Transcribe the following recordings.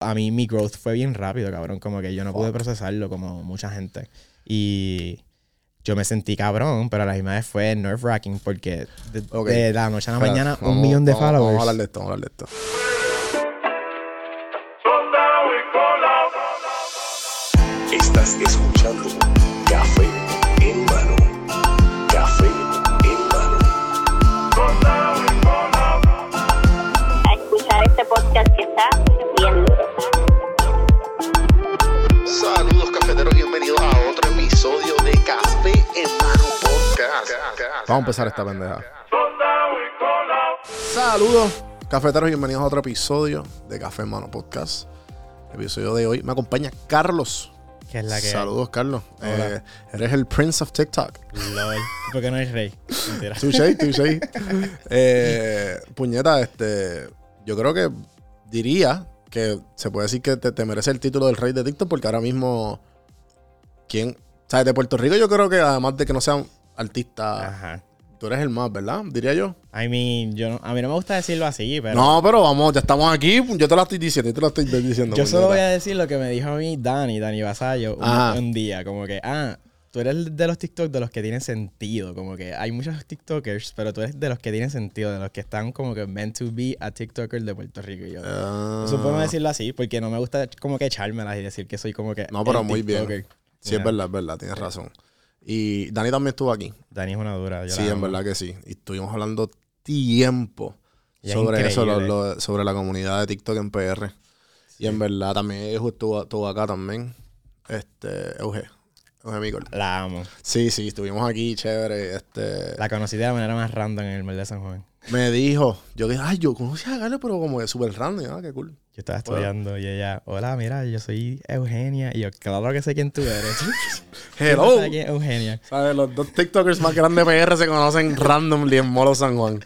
A mí mi growth fue bien rápido, cabrón. Como que yo no pude procesarlo como mucha gente. Y yo me sentí cabrón, pero a la misma vez fue nerve wracking porque de, la noche a la mañana un millón de vamos- followers. Vamos a hablar de esto, vamos a hablar de esto. Vamos a empezar esta pendeja. Saludos, cafeteros, bienvenidos a otro episodio de Café Mano Podcast. El episodio de hoy me acompaña Carlos. Que es la que. Saludos, Carlos. Hola. Eh, eres el Prince of TikTok. Lol. ¿Por qué no eres rey? Mentira. Touché, touché. eh, puñeta, este. Yo creo que diría que se puede decir que te, te merece el título del rey de TikTok porque ahora mismo. ¿Quién? O sea, de Puerto Rico yo creo que además de que no sean artistas, Ajá. tú eres el más, ¿verdad? Diría yo. I mean, yo no- a mí no me gusta decirlo así, pero. No, pero vamos, ya estamos aquí. Yo te lo estoy diciendo, yo te lo estoy diciendo. Yo solo voy a decir lo que me dijo a mí Dani, Dani Basayo, un, día, como que, ah, tú eres de los TikTok de los que tienen sentido, como que hay muchos TikTokers, pero tú eres de los que tienen sentido, de los que están como que meant to be a TikToker de Puerto Rico. Y yo, Ah. eso podemos decirlo así, porque no me gusta como que echármelas y decir que soy como que No, pero muy bien. Sí, es verdad, es verdad, tienes razón. Y Dani también estuvo aquí. Dani es una dura. yo Sí, en verdad que sí. Y estuvimos hablando tiempo Y es sobre eso, lo- increíble. lo- sobre la comunidad de TikTok en PR. Y en verdad también estuvo, estuvo acá también. Este, Euge. Euge Micol. La amo. Sí, sí, estuvimos aquí, chévere. Este, La conocí de la manera más random en el Mall de San Juan. Me dijo, yo dije, ay, yo conocí a Gale, pero como que súper random. Ah, qué cool. Yo estaba estudiando y ella, hola, mira, yo soy Eugenia. Y yo, claro que sé quién tú eres. Hello. ¿Sabes quién es Eugenia? ¿Sabes? Los dos TikTokers más grandes de PR se conocen randomly en Molo San Juan.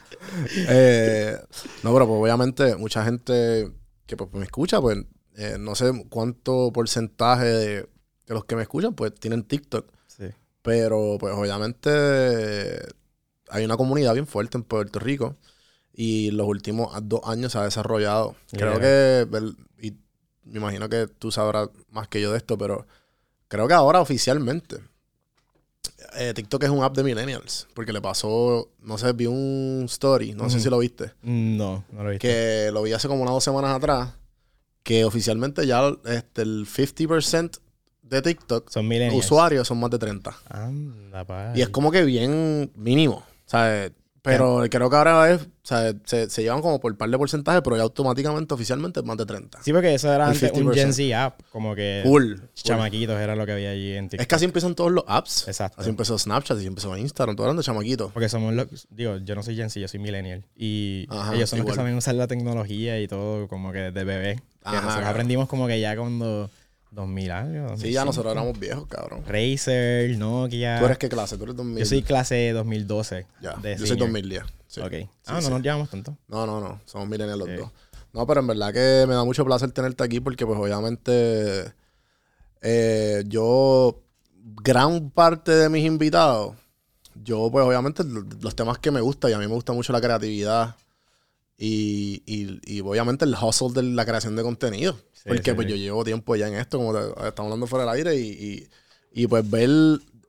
Eh, no, pero pues obviamente mucha gente que pues, me escucha, pues eh, no sé cuánto porcentaje de, de los que me escuchan, pues tienen TikTok. Sí. Pero pues obviamente hay una comunidad bien fuerte en Puerto Rico y los últimos dos años se ha desarrollado. Creo Yeah. que, y me imagino que tú sabrás más que yo de esto, pero creo que ahora oficialmente eh, TikTok es un app de millennials. Porque le pasó, no sé, vi un story, no sé si lo viste, No, no lo he visto. que lo vi hace como unas dos semanas atrás, que oficialmente ya este, el 50% de TikTok Son usuarios son más de 30. Anda. Y es como que bien mínimo, ¿sabes? Pero creo que ahora es, sea, se, se llevan como por par de porcentaje, pero ya automáticamente, oficialmente, es más de 30. Sí, porque eso era antes un 50%. Gen Z app. Como que full. chamaquitos era lo que había allí en TikTok. Es que así empiezan todos los apps. Exacto. Así empezó Snapchat, así empezó Instagram, todo hablando de chamaquitos. Porque somos los... Digo, yo no soy Gen Z, yo soy millennial. Y Ajá, ellos son los que igual. saben usar la tecnología y todo como que desde bebé. Que Ajá, nosotros claro. aprendimos como que ya cuando... 2000 años. Sí, ya 2005. nosotros éramos viejos, cabrón. Razer, Nokia. ¿Tú eres qué clase? ¿Tú eres 2000? Yo soy clase 2012. Ya, de yo soy senior. 2010. sí. Ok. Sí, ah, no nos llevamos tanto. No, no, no. Somos millennials los dos. No, pero en verdad que me da mucho placer tenerte aquí porque pues obviamente eh, yo, gran parte de mis invitados, yo pues obviamente lo- los temas que me gustan y a mí me gusta mucho la creatividad y, y- y obviamente el hustle de la creación de contenido. Sí, porque sí, pues sí. yo llevo tiempo ya en esto, como te- estamos hablando fuera del aire y, y- y, pues ver,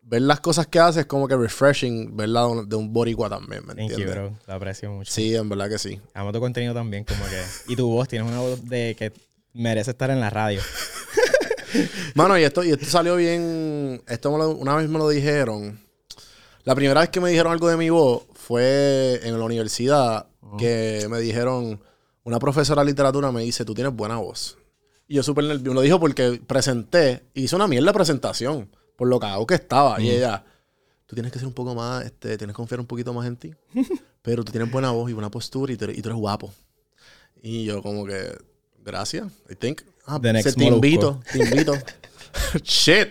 ver las cosas que haces es como que refreshing verla de un, de un boricua también, ¿me Thank you, entiendes? bro. Lo aprecio mucho. Sí, en verdad que sí. Amo tu contenido también, como que. Y tu voz, tienes una voz de que merece estar en la radio. Mano, y esto, y esto salió bien. Esto me lo- una vez me lo dijeron. La primera vez que me dijeron algo de mi voz fue en la universidad que me dijeron, una profesora de literatura me dice, tú tienes buena voz. Y yo súper nervioso. Lo dijo porque presenté, hice una mierda de presentación, por lo cagado que estaba. Y ella, tú tienes que ser un poco más, este, tienes que confiar un poquito más en ti. pero tú tienes buena voz y buena postura y tú eres, y tú eres guapo. Y yo como que, gracias, I think. Ah, The next se- te Molusco. invito, te invito. Shit.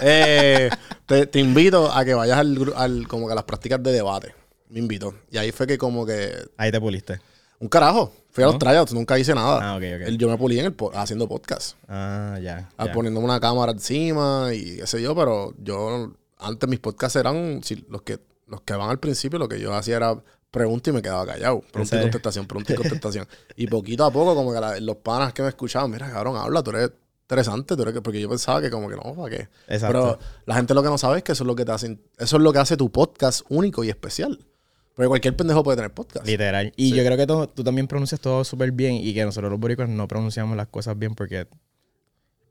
Eh, te, te invito a que vayas al, al- como que a las prácticas de debate. Me invito. Y ahí fue que como que Ahí te puliste. un carajo. Fui a los ¿No? tryouts, nunca hice nada. Ah, ok, ok. El- yo me pulí en el po- haciendo podcast. Ah, ya. Ah, ya. Poniéndome una cámara encima y qué sé yo, pero yo antes mis podcasts eran si- los que los que van al principio, lo que yo hacía era pregunta y me quedaba callado. Pregunta y serio? contestación, pregunta y contestación. y poquito a poco, como que la- los panas que me escuchaban, mira, cabrón, habla, tú eres interesante, tú eres que-", porque yo pensaba que como que no, ¿para qué? Exacto. Pero la gente lo que no sabe es que eso es lo que te hacen, eso es lo que hace tu podcast único y especial. Porque cualquier pendejo puede tener podcast. Literal. Y yo creo que tú, tú también pronuncias todo súper bien y que nosotros los boricuas no pronunciamos las cosas bien porque,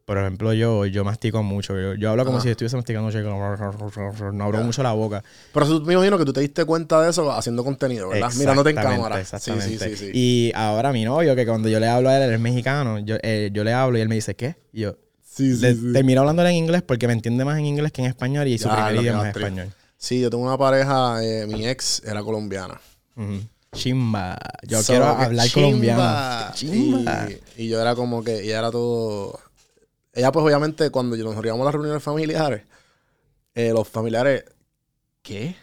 por ejemplo, yo, yo mastico mucho. Yo, yo hablo como Ajá. si estuviese masticando. No abro mucho la boca. Pero eso me imagino que tú te diste cuenta de eso haciendo contenido, ¿verdad? Mirándote en cámara. Exactamente. Sí, sí, sí, sí. Y ahora mi novio, que cuando yo le hablo a él, él es mexicano, yo, eh, yo le hablo y él me dice, ¿qué? Y yo Sí, sí, le- sí. termino hablándole en inglés porque me entiende más en inglés que en español y su Ya, primer idioma es español. Sí, yo tengo una pareja, eh, mi ex era colombiana. Chimba. Yo So, quiero hablar chimba. colombiano. Chimba. Y, y yo era como que, ella era todo. Ella, pues, obviamente, cuando nos a las reuniones familiares, eh, los familiares, ¿qué?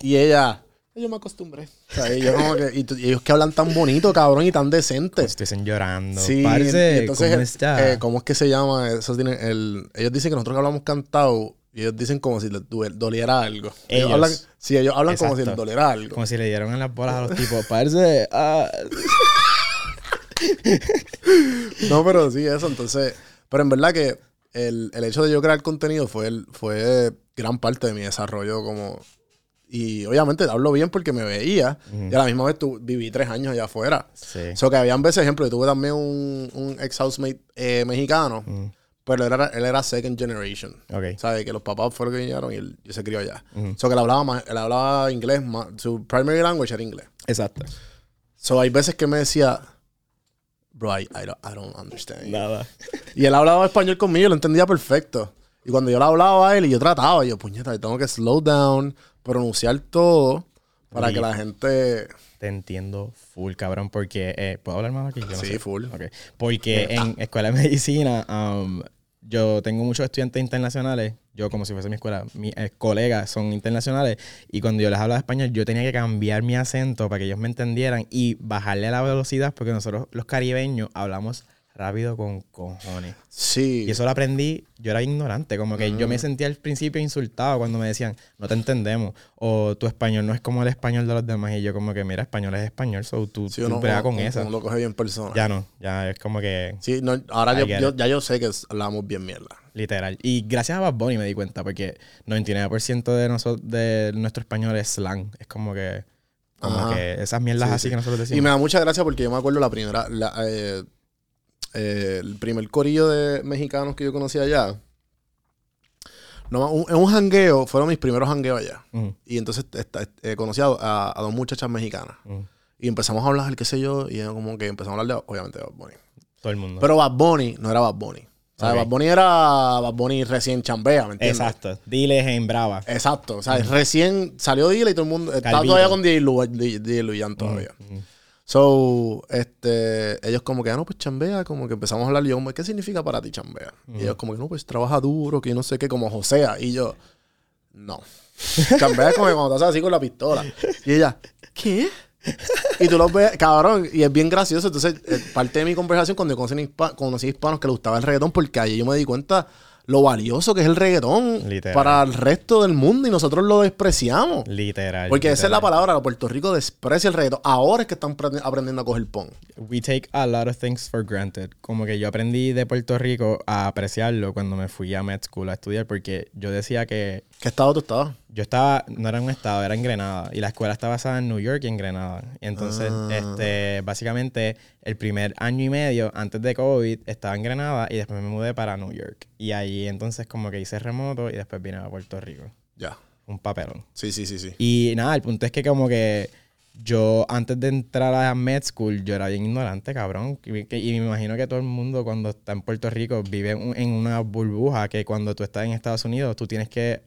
Y ella, yo me acostumbré. O sea, y yo como que, y, ellos que hablan tan bonito, cabrón, y tan decente. Estuviesen llorando. Sí, Parce, entonces, ¿cómo está? eh, ¿cómo es que se llama? Eso tiene el, ellos dicen que nosotros que hablamos cantado, y ellos dicen como si les doliera algo. Ellos. hablan, sí, ellos hablan como si les doliera algo. Como si le dieron en las bolas a los tipos. Parce, ah, No, pero sí, eso. Entonces, pero en verdad que el, el hecho de yo crear contenido fue, el, fue gran parte de mi desarrollo como... Y obviamente hablo bien porque me veía. Y a la misma vez tu, viví tres años allá afuera. Sí. So que habían veces, ejemplo, yo tuve también un, un ex housemate eh, mexicano, pero él era, él era second generation. Ok. ¿Sabes? Que los papás fueron que vinieron y él, y se crió allá. So que él hablaba, más, él hablaba inglés, más, su primary language era inglés. Exacto. So hay veces que me decía, bro, I, I don't, I don't understand. you." Nada. Y él hablaba español conmigo, lo entendía perfecto. Y cuando yo le hablaba a él y yo trataba, yo, puñeta, tengo que slow down, pronunciar todo para que la gente... Te entiendo full, cabrón, porque... eh, ¿Puedo hablar más aquí? Yo no Sí, sé. full. Ok. Porque en escuela de medicina, um, yo tengo muchos estudiantes internacionales. Yo, como si fuese mi escuela, mis eh, colegas son internacionales. Y cuando yo les hablaba español, yo tenía que cambiar mi acento para que ellos me entendieran y bajarle la velocidad, porque nosotros, los caribeños, hablamos rápido con cojones. Sí. Y eso lo aprendí, yo era ignorante, como que yo me sentía al principio insultado cuando me decían, no te entendemos, o tu español no es como el español de los demás, y yo como que, mira, español es español, so tú, Sí, tú con uno- esa. uno lo coge bien persona. Ya no, ya es como que Sí, no, ahora yo, ya yo sé que hablamos bien mierda. literal. Y gracias a Bad Bunny me di cuenta, porque 99% de, nosotros, de nuestro español es slang, es como que, como Ajá. que esas mierdas Sí, así sí. que nosotros decimos. Y me da mucha gracia porque yo me acuerdo la primera, la, eh, eh, el primer corillo de mexicanos que yo conocí allá. No, un- en un jangueo, fueron mis primeros jangueos allá. Ujú, Y entonces esta- eh, conocí a, a- a dos muchachas mexicanas. ujú. Y empezamos a hablar, qué sé yo, y como que empezamos a hablar de, obviamente, de Bad Bunny. Todo el mundo. Pero Bad Bunny no era Bad Bunny. O sea, Ok. Bad Bunny era Bad Bunny recién chambea, ¿me entiendes? Exacto. Diles en Brava. Exacto. O sea, recién salió Dile y todo el mundo estaba Calvito. todavía con DJ Lu- DJ Luyan todavía. Ujú. So, este, ellos como que, ah, no, pues chambea, como que empezamos a hablar, y yo ¿qué significa para ti chambea? Y ellos como que, no, pues trabaja duro, que yo no sé qué, como Josea. Y yo, no. chambea es como que cuando estás así con la pistola. Y ella, ¿qué? Y tú los ves, cabrón, y es bien gracioso. Entonces, eh, parte de mi conversación cuando yo conocí, hispa- conocí hispanos que les gustaba el reggaetón, porque allí yo me di cuenta lo valioso que es el reggaetón Literal. para el resto del mundo y nosotros lo despreciamos. Literal. Porque esa es la palabra, Puerto Rico desprecia el reggaetón. Ahora es que están aprend- aprendiendo a coger pon. We take a lot of things for granted. Como que yo aprendí de Puerto Rico a apreciarlo cuando me fui a med school a estudiar porque yo decía que ¿Qué estado tú estabas? yo estaba, no era en un estado, era en Grenada. Y la escuela está basada en New York y en Grenada. Y entonces, Ah. este, básicamente, el primer año y medio antes de COVID estaba en Grenada y después me mudé para New York. Y ahí entonces como que hice remoto y después vine a Puerto Rico. Ya. Un papelón. Sí, sí, sí, sí. Y nada, el punto es que como que yo antes de entrar a med school, yo era bien ignorante, cabrón. Y, que- y me imagino que todo el mundo cuando está en Puerto Rico vive en en una burbuja que cuando tú estás en Estados Unidos tú tienes que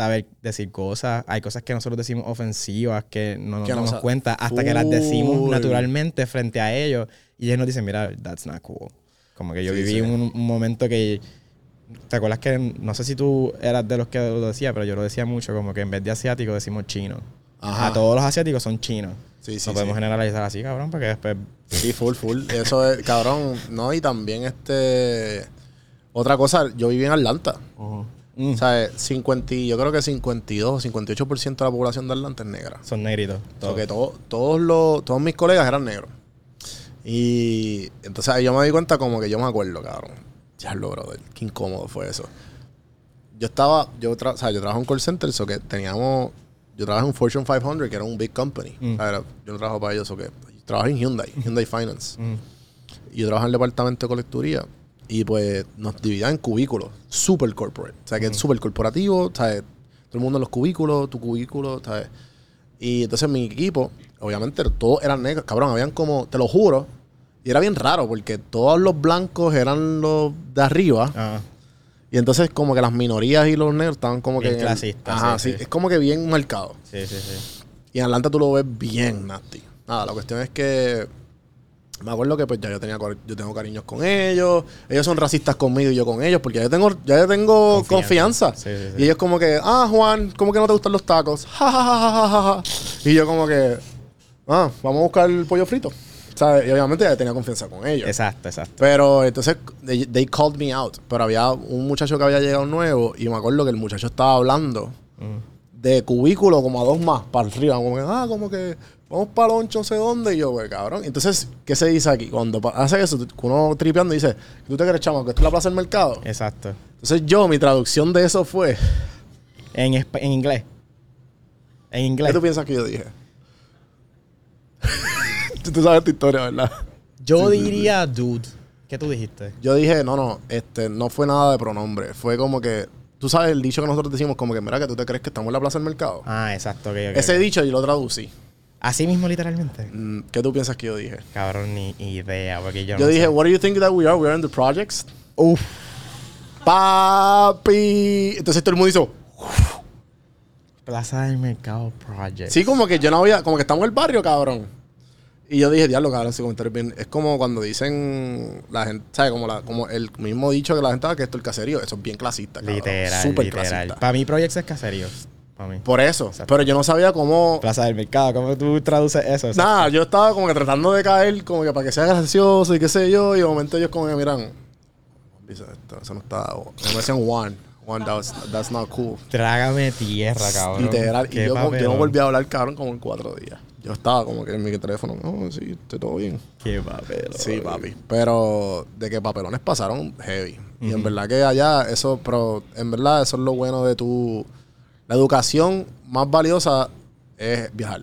saber decir cosas. Hay cosas que nosotros decimos ofensivas que no nos no damos cuenta hasta que las decimos naturalmente frente a ellos. Y ellos nos dicen, mira, that's not cool. Como que yo Sí, viví sí. Un, un momento que... ¿Te acuerdas que, no sé si tú eras de los que lo decía, pero yo lo decía mucho, como que en vez de asiático decimos chino. Ajá. A todos los asiáticos son chinos. Sí, sí, no podemos sí. generalizar así, cabrón, porque después... Sí, full, full. Eso es, cabrón, ¿no? Y también este... Otra cosa, yo viví en Atlanta. Mm. O sea, eh, 50, y- yo creo que 52 o 58% de la población de Atlanta es negra. Son negritos. O todos. que todo- todos, los, todos mis colegas eran negros. Y entonces ahí yo me di cuenta como que yo me acuerdo, cabrón. Ya lo, brother. Qué incómodo fue eso. Yo estaba, yo, tra- o sea, yo trabajo en call center, so que teníamos, yo trabajo en Fortune 500, que era un big company. Mm. O sea, era- yo no trabajo para ellos, so que yo trabajo en Hyundai, Hyundai Finance. Mm. Y yo trabajo en el departamento de colecturía. Y pues nos dividían en cubículos, super corporate. O sea, que es súper corporativo, ¿sabes? Todo el mundo en los cubículos, tu cubículo, ¿sabes? Y entonces mi equipo, obviamente, todos eran negros. Cabrón, habían como, te lo juro. Y era bien raro porque todos los blancos eran los de arriba. Ah, Y entonces como que las minorías y los negros estaban como Bien que... clasistas, Ajá, sí, sí, sí. Es como que bien marcado. sí, sí, sí. Y en Atlanta tú lo ves bien nasty. Nada, la cuestión es que me acuerdo que pues ya yo tenía yo tengo cariños con ellos, ellos son racistas conmigo y yo con ellos porque ya yo tengo ya yo tengo Confianza. confianza. Sí, sí, sí. Y ellos como que, "Ah, Juan, ¿cómo que no te gustan los tacos?" Ja, ja, ja, ja, ja, ja. Y yo como que, "Ah, vamos a buscar el pollo frito." ¿Sabes? Y obviamente ya tenía confianza con ellos. Exacto, exacto. Pero entonces, they, they called me out. Pero había un muchacho que había llegado nuevo y me acuerdo que el muchacho estaba hablando de cubículo como a dos más para arriba. Como que, ah, como que vamos para loncho, no sé dónde. Y yo, pues, cabrón. Entonces, ¿qué se dice aquí? Cuando hace eso, uno tripeando dice, ¿tú te crees, chamo, que esto es la plaza del mercado? Exacto. Entonces, yo, mi traducción de eso fue, En, en inglés. En ¿qué inglés. tú piensas que yo dije? tú, tú sabes esta historia, ¿verdad? Yo diría dude. ¿Qué tú dijiste? Yo dije, no, no, este, no fue nada de pronombre. Fue como que, tú sabes el dicho que nosotros decimos, como que, mira, que tú te crees que estamos en la plaza del mercado. Ah, exacto. ok, ok, Ese dicho yo lo traducí. Así mismo, literalmente. Mm, ¿Qué tú piensas que yo dije? Cabrón, ni idea. Porque yo, Yo no dije, sé. what do you think that we are? We are in the projects. Uf. Papi. Entonces todo el mundo hizo, Plaza del Mercado Project. sí, como que yo no había, como que estamos en el barrio, cabrón. Y yo dije, diablo, cabrón, ese comentario es bien. Es como cuando dicen la gente, ¿sabes? Como, la, como el mismo dicho que la gente, ah, que esto es el caserío. Eso es bien clasista, cabrón. Literal, Súper literal. clasista. Para mí, Projects es caserío. Para mí. Por eso. Exacto. Pero yo no sabía cómo. Plaza del Mercado. ¿Cómo tú traduces eso? Nada, yo estaba como que tratando de caer, como que para que sea gracioso y qué sé yo. Y de momento ellos como que miran. Dice, "Esto- eso no está. Me decían one. One, that's, that's not cool. Trágame tierra, cabrón. Literal. Y yo, yo no volví a hablar, cabrón, como en cuatro días. Yo estaba como que en mi teléfono. No, sí, estoy todo bien. Qué papel. Sí, papi. Pero de que papelones pasaron heavy. Y en verdad que allá, eso, pero en verdad eso es lo bueno de tu. La educación más valiosa es viajar.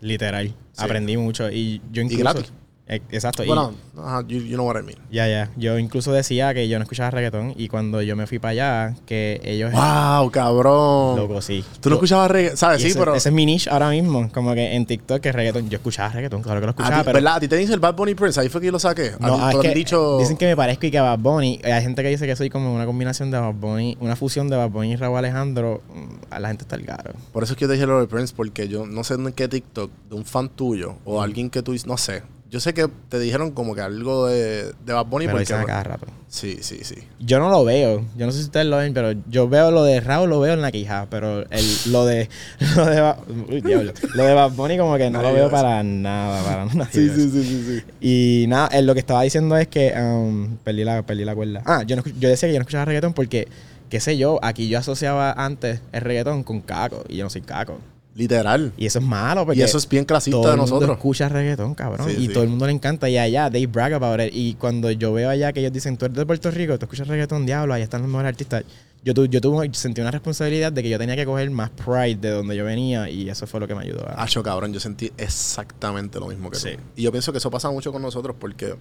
Literal. Aprendí mucho. Y yo incluso. gratis. Eh, Exacto. y- Bueno, ajá, you, you know what I mean. Ya, ya. Yo incluso decía que yo no escuchaba reggaetón y cuando yo me fui para allá, que ellos... ¡Wow, cabrón! Loco, sí. Tú no escuchabas reggaetón, ¿sabes? Y Sí, ese, pero. ese es mi niche ahora mismo. Como que en TikTok que es reggaetón. Yo escuchaba reggaetón, claro que lo a escuchaba, ti- pero... ¿Verdad? A ti te dice el Bad Bunny Prince, ahí fue que yo lo saqué. A No, ti ah, es que dicho. dicen que me parezco y que Bad Bunny. Hay gente que dice que soy como una combinación de Bad Bunny, una fusión de Bad Bunny y Raúl Alejandro. Mm, A la gente está el caro. Por eso es que yo te dije lo de Prince, porque yo no sé en qué TikTok de un fan tuyo o alguien que tú dices, no sé. Yo sé que te dijeron como que algo de, de Bad Bunny Pero porque. dicen a cada rato. Sí, sí, sí. Yo no lo veo. Yo no sé si ustedes lo ven, pero yo veo lo de Raúl, lo veo en la quija. Pero el, lo de. Lo de, Ba- uy, diablo. Lo de Bad Bunny, como que no Nadie lo veo para nada. Para nada. Sí, sí, sí, sí, sí. Y nada, él lo que estaba diciendo es que um, perdí, la, perdí la cuerda. Ah, yo, no, yo decía que yo no escuchaba reggaetón porque, qué sé yo, aquí yo asociaba antes el reggaetón con caco y yo no soy caco. Literal. Y eso es malo porque Y eso es bien clasista todo de el mundo nosotros. escucha reggaetón, cabrón. Sí, y sí. todo el mundo le encanta. Y allá, they brag about it. Y cuando yo veo allá que ellos dicen, tú eres de Puerto Rico, tú escuchas reggaetón, diablo, allá están los mejores artistas. Yo, tu- yo tuve, sentí una responsabilidad de que yo tenía que coger más pride de donde yo venía y eso fue lo que me ayudó. a- Acho, cabrón, yo sentí exactamente lo mismo que Sí. tú. Y yo pienso que eso pasa mucho con nosotros porque.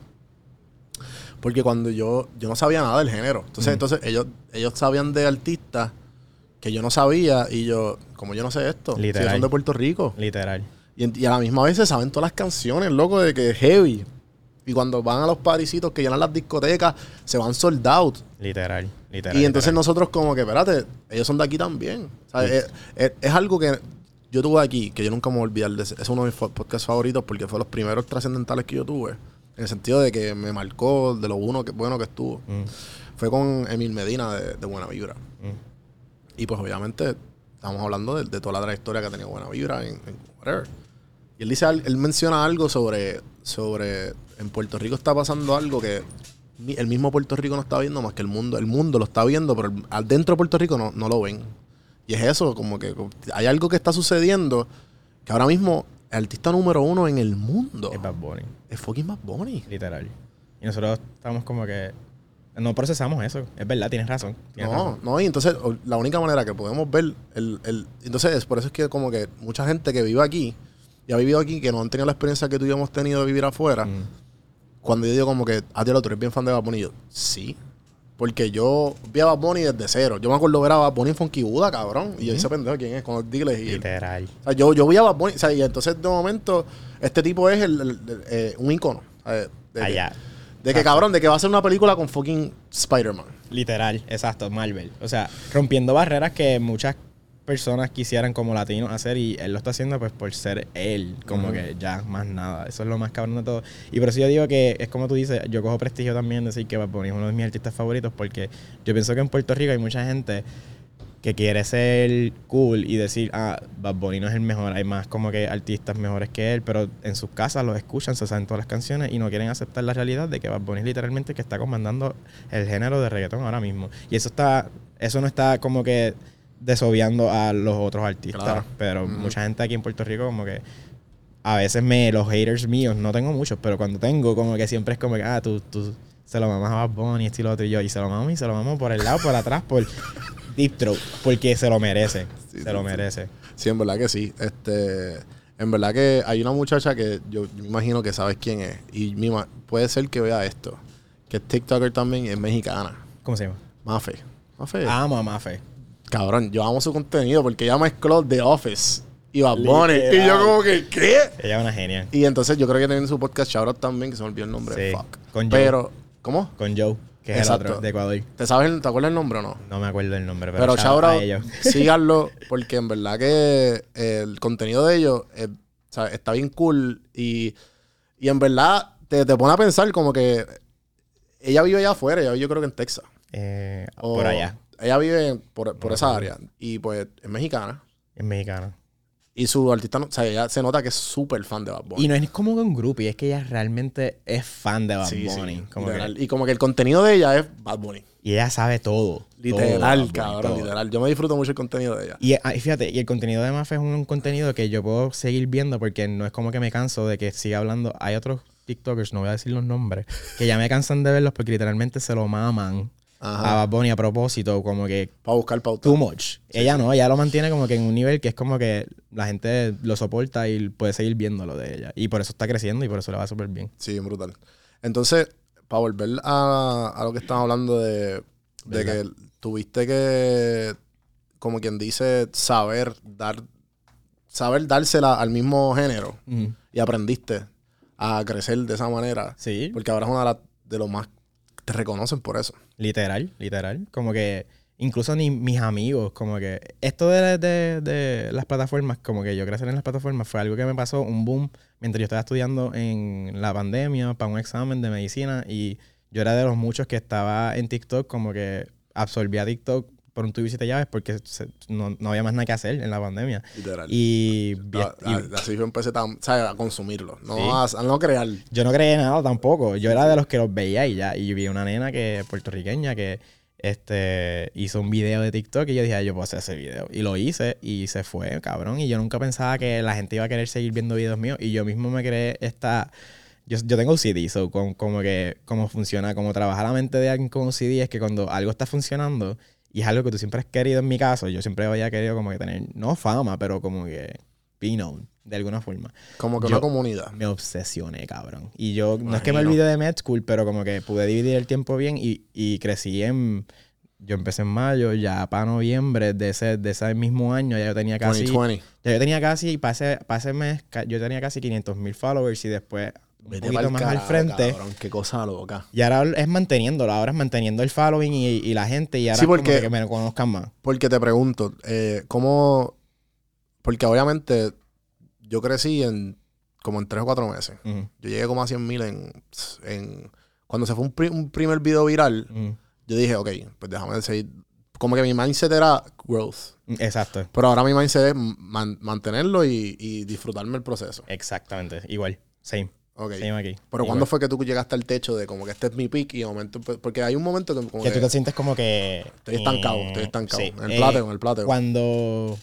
Porque cuando yo, yo no sabía nada del género. Entonces, entonces ellos, ellos sabían de artistas que yo no sabía. Y yo, como yo no sé esto, si ellos Literal. son de Puerto Rico. Literal. Y, a la misma vez se saben todas las canciones, loco, de que es heavy. Y cuando van a los parisitos que llenan las discotecas, se van sold out. Literal. Literal. Y entonces literal. nosotros como que, espérate, ellos son de aquí también. O sea, es, es- es algo que yo tuve aquí, que yo nunca me voy a olvidar. de ese- Es uno de mis podcasts favoritos porque fue los primeros trascendentales que yo tuve. En el sentido de que me marcó de lo uno que, bueno que estuvo. Mm, Fue con Emil Medina de, de Buena Vibra. mm. Y pues obviamente estamos hablando de, de toda la trayectoria que ha tenido Buena Vibra en, en whatever. Y él dice, él menciona algo sobre, sobre, en Puerto Rico está pasando algo que el mismo Puerto Rico no está viendo más que el mundo. El mundo lo está viendo, pero el- al- dentro de Puerto Rico no, no lo ven. Y es eso, como que hay algo que está sucediendo que ahora mismo el artista número uno en el mundo Es Bad Bunny, es fucking Bad Bunny. literal. Y nosotros estamos como que... No procesamos eso. Es verdad, tienes razón. tienes No, razón. no, y entonces la única manera que podemos ver el, el- entonces es por eso es que como que mucha gente que vive aquí y ha vivido aquí que no han tenido la experiencia que tú y yo hemos tenido de vivir afuera, Mm. cuando yo digo como que a ti el otro eres bien fan de Bad Bunny, yo, sí. Porque yo vi a Bad Bunny desde cero. Yo me acuerdo ver a Bad Bunny en Funky Buda, cabrón. Y yo ese pendejo quién es, con los dealers y... Literal. O sea, yo, yo vi a Bad Bunny, o sea, y entonces de momento este tipo es el, el- el- eh, un icono. Allá. De que cabrón, de que va a hacer una película con fucking Spider-Man. Literal, exacto, Marvel. O sea, rompiendo barreras que muchas personas quisieran como latinos hacer y él lo está haciendo pues por ser él, como que ya más nada. Eso es lo más cabrón de todo. Y por eso yo digo que es como tú dices, yo cojo prestigio también decir que Bad Bunny es uno de mis artistas favoritos porque yo pienso que en Puerto Rico hay mucha gente que quiere ser cool y decir, ah, Bad Bunny no es el mejor, hay más como que artistas mejores que él, pero en sus casas los escuchan, se saben todas las canciones y no quieren aceptar la realidad de que Bad Bunny es literalmente el que está comandando el género de reggaetón ahora mismo. Y eso está, eso no está como que desobviando a los otros artistas, Claro. pero mucha gente aquí en Puerto Rico como que a veces me, los haters míos, no tengo muchos, pero cuando tengo, como que siempre es como que, ah, tú, tú se lo mamas a Bunny, esto y lo otro, y yo, y se lo mamo y se lo mamo por el lado, por atrás, por deep throat, porque se lo merece, Sí, se lo merece. Sí, en verdad que sí. Este, en verdad que hay una muchacha que yo, yo me imagino que sabes quién es. Y mi puede ser que vea esto. Que es TikToker también, es mexicana. ¿Cómo se llama? Mafe. Mafe. Amo a Mafe. Cabrón, yo amo su contenido porque ella mezcló The Office y Bad Bunny. Y yo como que, ¿qué? Ella es una genia. Y entonces yo creo que tiene su podcast Shoutout también, que se me olvidó el nombre. Sí, Fuck. con. Pero, ¿cómo? Con Joe, que es Exacto. el otro de Ecuador. ¿Te sabes, el- te acuerdas el nombre o no? No me acuerdo el nombre, pero, Pero shout out a shoutout, ellos. síganlo, porque en verdad que el contenido de ellos eh, o sea, está bien cool y, y en verdad te, te pone a pensar como que ella vive allá afuera, ella vive yo creo que en Texas. Eh, O- por allá, Ella vive en- por, por esa área y pues es mexicana. es mexicano. Y su artista, no- o sea, ella se nota que es súper fan de Bad Bunny. Y no es como un grupo, y es que ella realmente es fan de Bad Sí, sí, Bunny. como que- literal. Y como que el contenido de ella es Bad Bunny. y ella sabe todo. Literal, todo, cabrón, todo. literal. Yo me disfruto mucho el contenido de ella. Y, ah, y fíjate, y el contenido de Mafe es un contenido que yo puedo seguir viendo porque no es como que me canso de que siga hablando. Hay otros TikTokers, no voy a decir los nombres, que ya me cansan de verlos porque literalmente se lo maman Ajá. a Bad Bunny a propósito, como que Para buscar pauta. too much. ella no, ella lo mantiene como que en un nivel que es como que la gente lo soporta y puede seguir viéndolo de ella. Y por eso está creciendo y por eso le va súper bien. Sí, brutal. Entonces, para volver a, a lo que estamos hablando de, de que tuviste que, como quien dice, saber dar, saber dársela al mismo género y aprendiste a crecer de esa manera. Sí, Porque ahora es una de las de los más te reconocen por eso. Literal, literal. Como que incluso ni mis amigos, como que esto de, de- de las plataformas, como que yo crecer en las plataformas fue algo que me pasó, un boom, mientras yo estaba estudiando en la pandemia para un examen de medicina y yo era de los muchos que estaba en TikTok, como que absorbía TikTok por un tubo y siete llaves porque se- no, no había más nada que hacer en la pandemia. Literal. Y, Ah, y ah, así yo empecé a consumirlo. No, Sí. a, a no crear. yo no creía nada tampoco. Yo era de los que los veía y ya. Y vi una nena que puertorriqueña que este hizo un video de TikTok y yo dije, "Ah, yo puedo hacer ese video. Y lo hice y se fue, cabrón. Y yo nunca pensaba que la gente iba a querer seguir viendo videos míos. Y yo mismo me creé esta. Yo, yo tengo OCD, so, como, como que cómo funciona, cómo trabaja la mente de alguien con OCD es que cuando algo está funcionando y es algo que tú siempre has querido, en mi caso, yo siempre había querido como que tener, no fama, pero como que be known, de alguna forma Como que Yo- una comunidad. me obsesioné, cabrón. Y yo, no es que me olvide de med school, pero como que pude dividir el tiempo bien y, y crecí en... Yo empecé en mayo, ya para noviembre de ese, de ese mismo año ya yo tenía casi... 2020. Ya yo tenía casi, para ese, para ese mes, yo tenía casi 500 mil followers y después un Vete poquito más al carajo, frente. cabrón, qué cosa loca. Y ahora es manteniéndolo, ahora es manteniendo el following y, y la gente y ahora Sí, es como porque- que me conozcan más. Porque te pregunto, eh, ¿cómo...? Porque obviamente yo crecí en como en tres o cuatro meses. Ujú, Yo llegué como a 100 mil en, en... Cuando se fue un, pri- un primer video viral, ujú. yo dije, ok, pues déjame seguir... Como que mi mindset era growth. Exacto, Pero ahora mi mindset es man- mantenerlo y, y disfrutarme el proceso. exactamente, igual, same. Ok. Seguimos aquí. Pero. ¿cuándo fue que tú llegaste al techo de como que este es mi pick y de momento, pues, porque hay un momento que como Que que, tú te sientes como que... estoy estancado, eh, estoy estancado. sí. En el Eh, plateo, en el plateo. Cuando...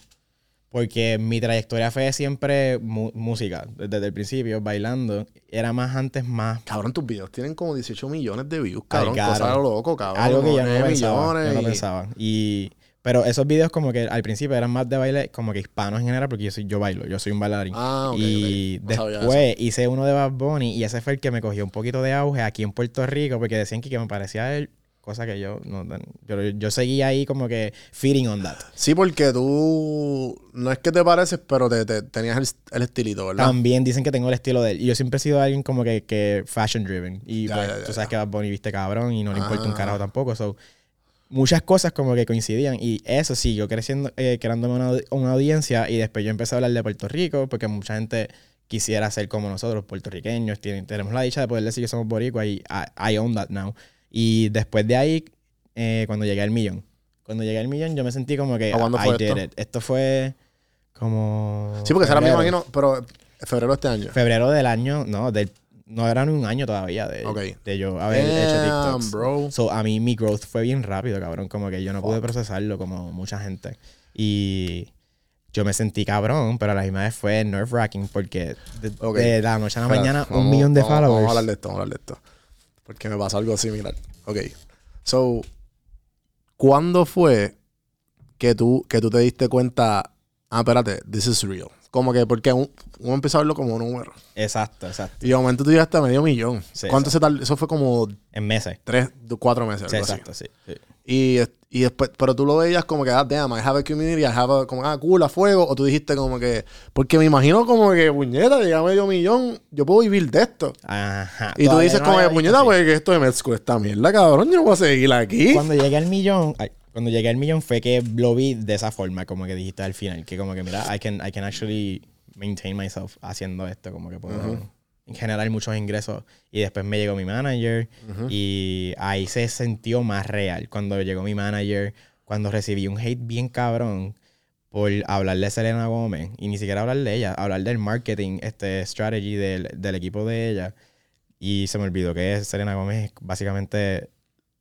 Porque mi trayectoria fue siempre mu- música, desde el principio, bailando. Era más antes, más... Cabrón, tus videos tienen como 18 millones de views, cabrón. Ay, cosa claro. de loco, cabrón. Algo que yo no 9 lo pensaba. yo no pensaba. Y... Pero esos videos como que al principio eran más de baile como que hispanos en general porque yo, soy, yo bailo, yo soy un bailarín. Ah, ok, y ok. No sabía después hice uno de Bad Bunny y ese fue el que me cogió un poquito de auge aquí en Puerto Rico porque decían que, que me parecía él, cosa que yo no yo, yo seguía ahí como que feeding on that. Sí, porque tú no es que te pareces, pero te, te- tenías el, el estilito, ¿verdad? También dicen que tengo el estilo de él. Y yo siempre he sido alguien como que, que fashion driven. Y Ya, pues, ya, ya, tú sabes que Bad Bunny viste cabrón y no le importa un Ah. carajo tampoco. So, muchas cosas como que coincidían. Y eso sí, yo creciendo, eh, creándome una, una audiencia y después yo empecé a hablar de Puerto Rico porque mucha gente quisiera ser como nosotros, puertorriqueños. Tienen- tenemos la dicha de poder decir que somos boricuas y I, I own that now. Y después de ahí, eh, cuando llegué al millón. Cuando llegué al millón yo me sentí como que ¿A cuándo I fue did esto? it. Esto fue como... Sí, porque será, me febrero. imagino, pero febrero de este año. Febrero del año, no, del, no era ni un año todavía de, yo haber hecho Damn, TikToks. bro. So, a mí mi growth fue bien rápido, cabrón. Como que yo no pude procesarlo como mucha gente. Y yo me sentí cabrón, pero a la misma vez fue nerve wracking porque de, la noche a la Espera, mañana un millón de vamos- followers. Vamos a hablar de esto, vamos a hablar de esto. Porque me pasó algo similar. Ok. So, ¿cuándo fue que tú, que tú te diste cuenta, ah, espérate, this is real? Como que, porque un- uno empezó a verlo como un número. Exacto, exacto. Y de momento tú llegaste a medio millón. Sí, ¿Cuánto se tardó? Eso fue como En meses. tres, cuatro meses. Sí, algo así. exacto, sí. sí. Y, y después, pero tú lo veías como que, ah, damn, I have a community, I have a, como, ah, cool, a fuego. O tú dijiste como que, porque me imagino como que, puñeta, llega a medio millón, yo puedo vivir de esto. Ajá. Y tú dices no como que, puñeta, pues que esto de Med School está mierda, cabrón, yo no voy a seguir aquí. Cuando llegué al millón, ay, cuando llegué al millón fue que lo vi de esa forma, como que dijiste al final, que como que mira, I can, I can actually maintain myself haciendo esto, como que puedo generar muchos ingresos. Y después me llegó mi manager y ahí se sintió más real cuando llegó mi manager, cuando recibí un hate bien cabrón por hablar de Selena Gómez y ni siquiera hablar de ella, hablar del marketing, este strategy del, del equipo de ella. Y se me olvidó que Selena Gómez es básicamente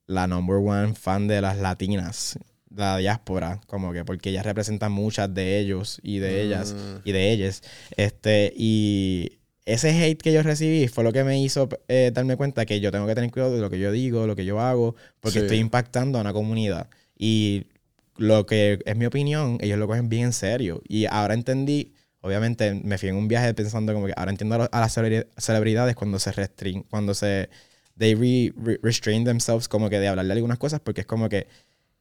la number one fan de las latinas, la diáspora, como que porque ella representa muchas de ellos y de ellas y de ellas. Este, y ese hate que yo recibí fue lo que me hizo eh, darme cuenta que yo tengo que tener cuidado de lo que yo digo, lo que yo hago, porque Sí. estoy impactando a una comunidad. Y lo que es mi opinión, ellos lo cogen bien en serio. Y ahora entendí, obviamente me fui en un viaje pensando como que ahora entiendo a, las celebri- celebridades cuando se restring, cuando se they re- re- restrain themselves como que de hablar de algunas cosas porque es como que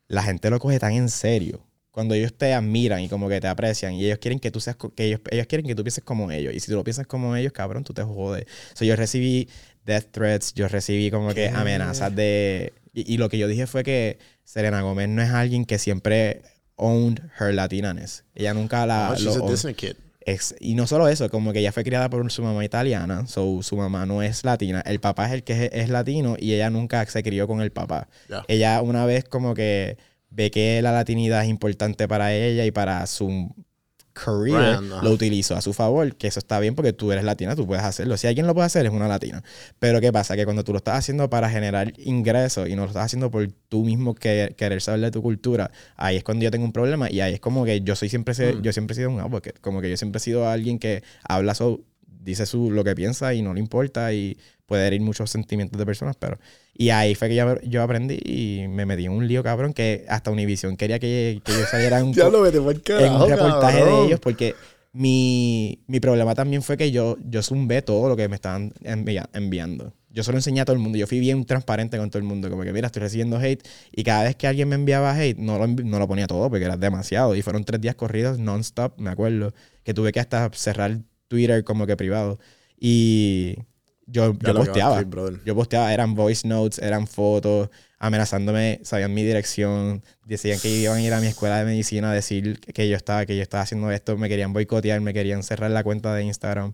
la gente lo coge tan en serio. Cuando ellos te admiran y como que te aprecian y ellos quieren que tú seas, que ellos, ellos quieren que tú pienses como ellos. Y si tú lo piensas como ellos, cabrón, tú te jodes. So, yo recibí death threats, yo recibí como que amenazas de... Y, y lo que yo dije fue que Selena Gómez no es alguien que siempre owned her latinaness. Ella nunca la... No, she's lo a. Disney kid. Ex- y no solo eso, como que ella fue criada por su mamá italiana, so su mamá no es latina, el papá es el que es, es latino y ella nunca se crió con el papá. Ella una vez como que ve que la latinidad es importante para ella y para su career, Brand, lo utilizó a su favor, que eso está bien porque tú eres latina, tú puedes hacerlo. Si alguien lo puede hacer es una latina. Pero ¿qué pasa? Que cuando tú lo estás haciendo para generar ingresos y no lo estás haciendo por tú mismo que, querer saber de tu cultura, ahí es cuando yo tengo un problema y ahí es como que yo soy siempre, Mm. yo siempre he sido un advocate, como que yo siempre he sido alguien que habla, so- dice su, lo que piensa y no le importa y puede herir muchos sentimientos de personas, pero... Y ahí fue que yo, yo aprendí y me metí en un lío, cabrón, que hasta Univision quería que, que yo saliera en un, Ya lo en carajo, un reportaje cabrón. de ellos porque mi, mi problema también fue que yo, yo zumbé todo lo que me estaban envia- enviando. Yo solo enseñé a todo el mundo. Yo fui bien transparente con todo el mundo. Como que, mira, estoy recibiendo hate. Y cada vez que alguien me enviaba hate, no lo, envi- no lo ponía todo porque era demasiado. Y fueron tres días corridos non-stop, me acuerdo. Que tuve que hasta cerrar Twitter como que privado. Y yo, posteaba. decir. Yo posteaba, eran voice notes, eran fotos, amenazándome, sabían mi dirección, decían que iban a ir a mi escuela de medicina a decir que yo estaba, que yo estaba haciendo esto, me querían boicotear, me querían cerrar la cuenta de Instagram.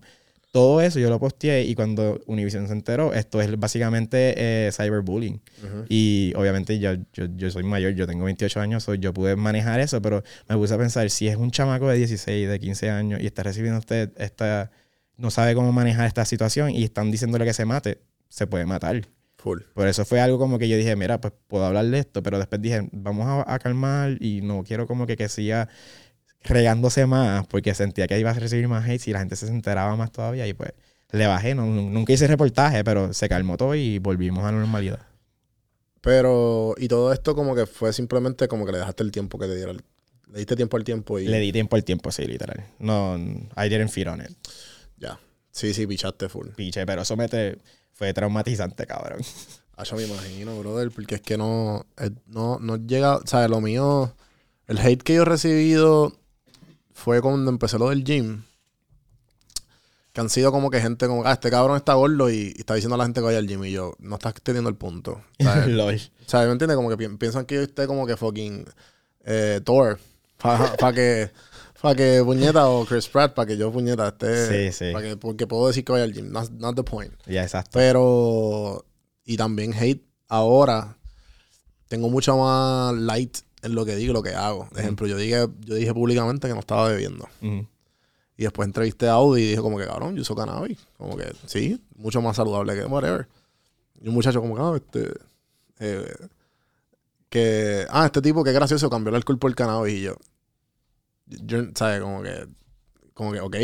Todo eso yo lo posteé y cuando Univision se enteró, esto es básicamente eh, cyberbullying. Y obviamente yo, yo, yo soy mayor, yo tengo 28 años, so yo pude manejar eso, pero me puse a pensar, si es un chamaco de 16, de 15 años y está recibiendo usted esta... no sabe cómo manejar esta situación y están diciéndole que se mate, se puede matar. Full. Por eso fue algo como que yo dije, mira, pues puedo hablar de esto, pero después dije, vamos a, a calmar y no quiero como que, que siga regándose más porque sentía que iba a recibir más hate y la gente se enteraba más todavía y pues le bajé, no, nunca hice reportaje, pero se calmó todo y volvimos a la normalidad. Pero, y todo esto como que fue simplemente como que le dejaste el tiempo que te diera. el- Le diste tiempo al tiempo y Le di tiempo al tiempo, sí, literal. No, I didn't feed on it. Ya. Sí, sí, pichaste full. Piche, pero eso me te- fue traumatizante, cabrón. Ah, yo me imagino, brother, porque es que no, no, no llega, o sea, lo mío, el hate que yo he recibido fue cuando empecé lo del gym. Que han sido como que gente como, ah, este cabrón está gordo y, y está diciendo a la gente que vaya al gym. Y yo, no estás teniendo el punto. ¿sabes? Lol. O sea, ¿me entiendes? Como que pi- piensan que yo esté como que fucking eh, Thor. Para que, pa que puñeta o Chris Pratt, para que yo puñeta esté. Sí, sí. que, porque puedo decir que vaya al gym. Not, not the point. Ya, exacto. Pero. Y también hate ahora. Tengo mucho más light en lo que digo y lo que hago. Por ejemplo, yo dije, yo dije públicamente que no estaba bebiendo. Y después entrevisté a Audi y dije como que, cabrón, yo uso cannabis. Como que, sí, mucho más saludable que whatever. Y un muchacho como que, ah, este... eh, que, ah, este tipo, qué gracioso, cambió el alcohol por el cannabis. Y yo, yo, ¿sabes? Como que, como que, ok.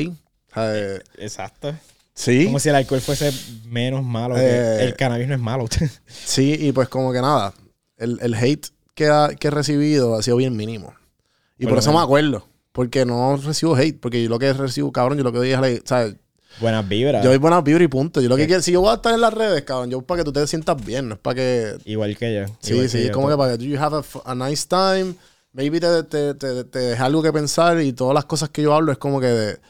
¿sabes? Exacto. Sí. Como si el alcohol fuese menos malo. que- Eh, el cannabis no es malo. Sí, y pues como que nada, el, el hate que, ha- que he recibido ha sido bien mínimo. Y Por por, eso menos. me acuerdo. Porque no recibo hate. Porque yo lo que recibo, cabrón, yo lo que doy es, like, ¿sabes? Buenas vibras. Yo doy buenas vibras y punto. Yo lo que quiero, si yo voy a estar en las redes, cabrón, yo para que tú te sientas bien, no es para que... Igual que yo. Sí, igual sí, yo. como que para que you have a, a nice time, maybe te, te, te, te deja algo que pensar y todas las cosas que yo hablo es como que de-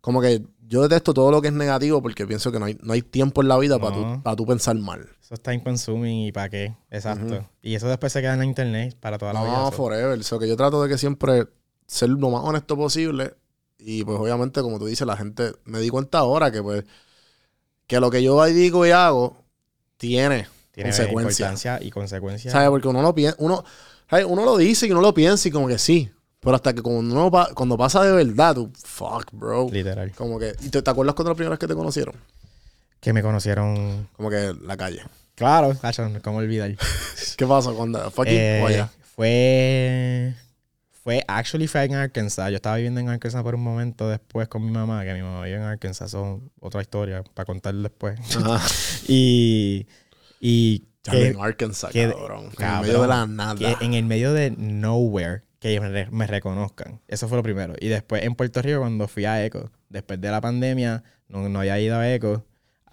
como que yo detesto todo lo que es negativo porque pienso que no hay, no hay tiempo en la vida para No. tú, para tú pensar mal. Eso es time consuming y para qué. Exacto. Y eso después se queda en la internet para toda la vida. No, forever. So que yo trato de que siempre ser lo más honesto posible. Y pues obviamente, como tú dices, la gente me di cuenta ahora que pues que lo que yo ahí digo y hago tiene, Tiene consecuencias. importancia y consecuencias. ¿Sabes? Porque uno lo piensa, uno, uno lo dice y uno lo piensa y como que sí. Pero hasta que cuando, uno pa- cuando pasa de verdad, tú, fuck, bro. Literal. Como que, ¿y te, te acuerdas cuando la primera vez que te conocieron? Que me conocieron. Como que la calle. Claro, cacho, ¿cómo olvidar? ¿Qué pasa cuando fue aquí Eh, o allá? Fue. Fue, actually fue en Arkansas. Yo estaba viviendo en Arkansas por un momento después con mi mamá, que mi mamá vive en Arkansas. Son otra historia para contar después. Ajá. y. Y. Ya que- en Arkansas, que- cabrón. En cabrón, medio de la nada. en el medio de nowhere que me, re- me reconozcan. Eso fue lo primero. Y después en Puerto Rico, cuando fui a ECO, después de la pandemia, no, no había ido a ECO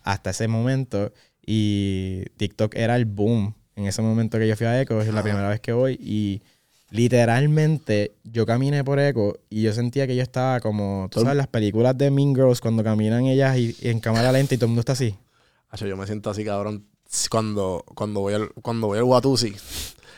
hasta ese momento. Y TikTok era el boom en ese momento que yo fui a ECO. Es la primera vez que voy. Y literalmente yo caminé por ECO y yo sentía que yo estaba como, tú el- sabes, las películas de Mean Girls cuando caminan ellas y, y en cámara lenta y todo el mundo está así. Acho, yo me siento así, cabrón, cuando, cuando voy al, cuando voy al Watusi.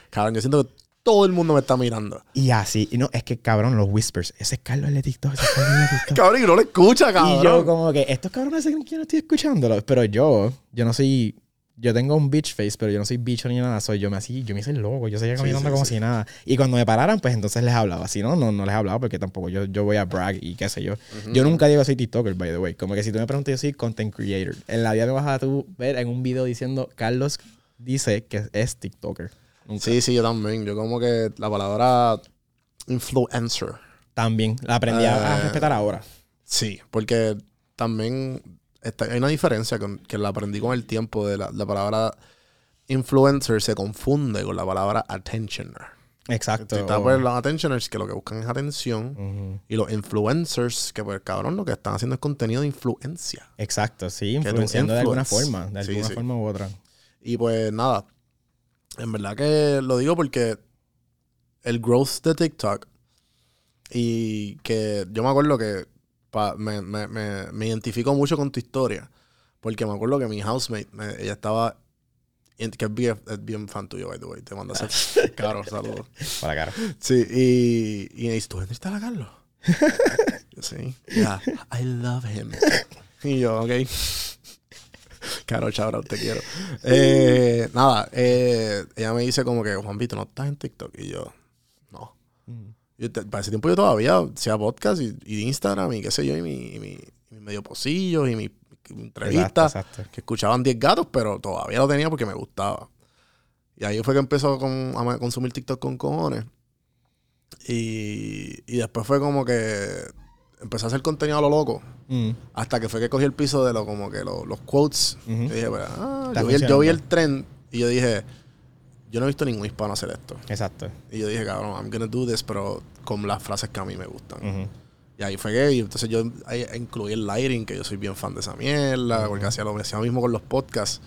Cabrón, yo siento que todo el mundo me está mirando. Y así, y no, es que cabrón, los whispers. Ese es Carlos de TikTok, ese es Carlos de TikTok. Cabrón, y no lo escucha, cabrón. Y yo como que, estos cabrones que yo no estoy escuchándolo. Pero yo, yo no soy... Yo tengo un bitch face, pero yo no soy bicho ni nada. Soy yo me así, yo me hice el loco. Yo seguía caminando sí, como sí. si nada. Y cuando me pararan, pues entonces les hablaba. Si no, no, no les hablaba porque tampoco yo, yo voy a brag y qué sé yo. Yo nunca digo que soy TikToker, by the way. Como que si tú me preguntas, yo soy content creator. En la vida me vas a tú ver en un video diciendo, Carlos dice que es TikToker. Nunca. Sí, sí, yo también. Yo como que la palabra influencer. También. La aprendí a, a Eh, respetar ahora. Sí, porque también hay una diferencia con, que la aprendí con el tiempo de la, la palabra influencer se confunde con la palabra attentioner. Exacto. Está pues los attentioners que lo que buscan es atención y los influencers que pues cabrón lo que están haciendo es contenido de influencia. Exacto, sí, influenciando de alguna forma, de alguna sí. forma u otra. Y pues nada, en verdad que lo digo porque el growth de TikTok y que yo me acuerdo que pa- me, me, me, me identifico mucho con tu historia porque me acuerdo que mi housemate, ella estaba, que es bien, es bien fan tuyo, by the way, te mando a hacer caro, saludos. Para la cara. Sí, y, y me dice, ¿tú entrevistas a Carlos? sí. Yeah, I love him. Y yo, ok. Caro, chabra, te quiero. Eh, nada, eh, ella me dice como que, Juan Vito, ¿no estás en TikTok? Y yo, no. Yo para ese tiempo yo todavía hacía podcast y, y Instagram y qué sé yo, y mi, y mis medio pocillos y mis entrevistas. Exacto, exacto. Que escuchaban 10 gatos, pero todavía lo tenía porque me gustaba. Y ahí fue que empezó con- a consumir TikTok con cojones. Y, y después fue como que empecé a hacer contenido a lo loco. Mm, Hasta que fue que cogí el piso de lo, como que lo- los quotes. Y dije, pues, ah, yo, vi el, yo vi el tren y yo dije, yo no he visto ningún hispano hacer esto. exacto. Y yo dije, cabrón, I'm gonna do this, pero con las frases que a mí me gustan. Y ahí fue que, y entonces yo ahí incluí el lighting, que yo soy bien fan de esa mierda, porque hacía lo, hacía lo mismo con los podcasts.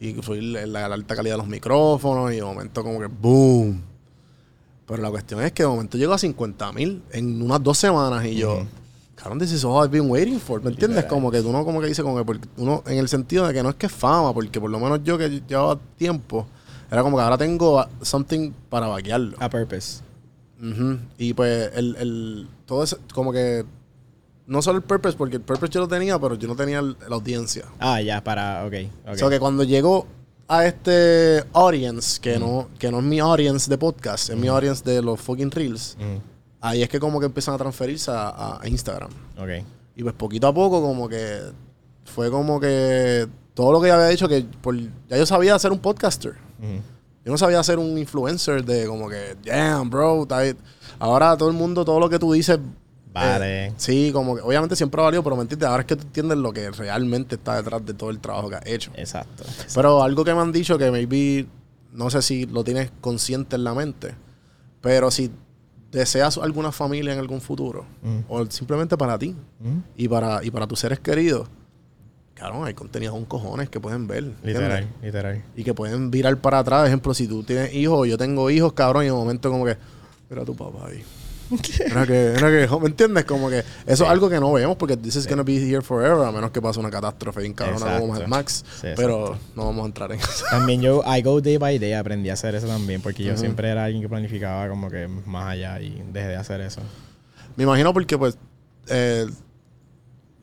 Y incluí la, la alta calidad de los micrófonos, y de momento como que boom. Pero la cuestión es que de momento llegó a 50 mil en unas dos semanas y yo, cabrón, this is all I've been waiting for. ¿Me entiendes? Como que tú no, como que dice, como que uno, en el sentido de que no es que es fama, porque por lo menos yo que llevaba tiempo, era como que ahora tengo something para vaquearlo. A purpose. Y pues el, el todo eso, como que no solo el purpose, porque el purpose yo lo tenía, pero yo no tenía el- la audiencia. Ah, ya, para, ok. ok. O sea que cuando llegó a este audience, que no, que no es mi audience de podcast, es mi audience de los fucking reels, Mm, ahí es que como que empiezan a transferirse a, a Instagram. ok. Y pues poquito a poco como que fue como que todo lo que yo había dicho que por, ya yo sabía hacer un podcaster. Yo no sabía ser un influencer de como que, damn, bro. Ahora todo el mundo, todo lo que tú dices. Vale. eh, sí, como que obviamente siempre ha valido, pero me entiendes. Ahora es que tú entiendes lo que realmente está detrás de todo el trabajo que has hecho. Exacto. Pero algo que me han dicho que maybe, no sé si lo tienes consciente en la mente, pero si deseas alguna familia en algún futuro, o simplemente para ti y para, y para tus seres queridos, claro, hay contenido con cojones que pueden ver. ¿entiendes? Literal, literal. y que pueden virar para atrás. Por ejemplo, si tú tienes hijos, yo tengo hijos, cabrón, y de momento como que, mira tu papá ahí. Era que, era que, ¿me entiendes? Como que eso es algo que no vemos porque this is gonna be here forever, a menos que pase una catástrofe bien cabrona como Max. Sí, pero no vamos a entrar en eso. También yo, I go day by day, aprendí a hacer eso también, porque yo siempre era alguien que planificaba como que más allá y dejé de hacer eso. Me imagino porque, pues, eh,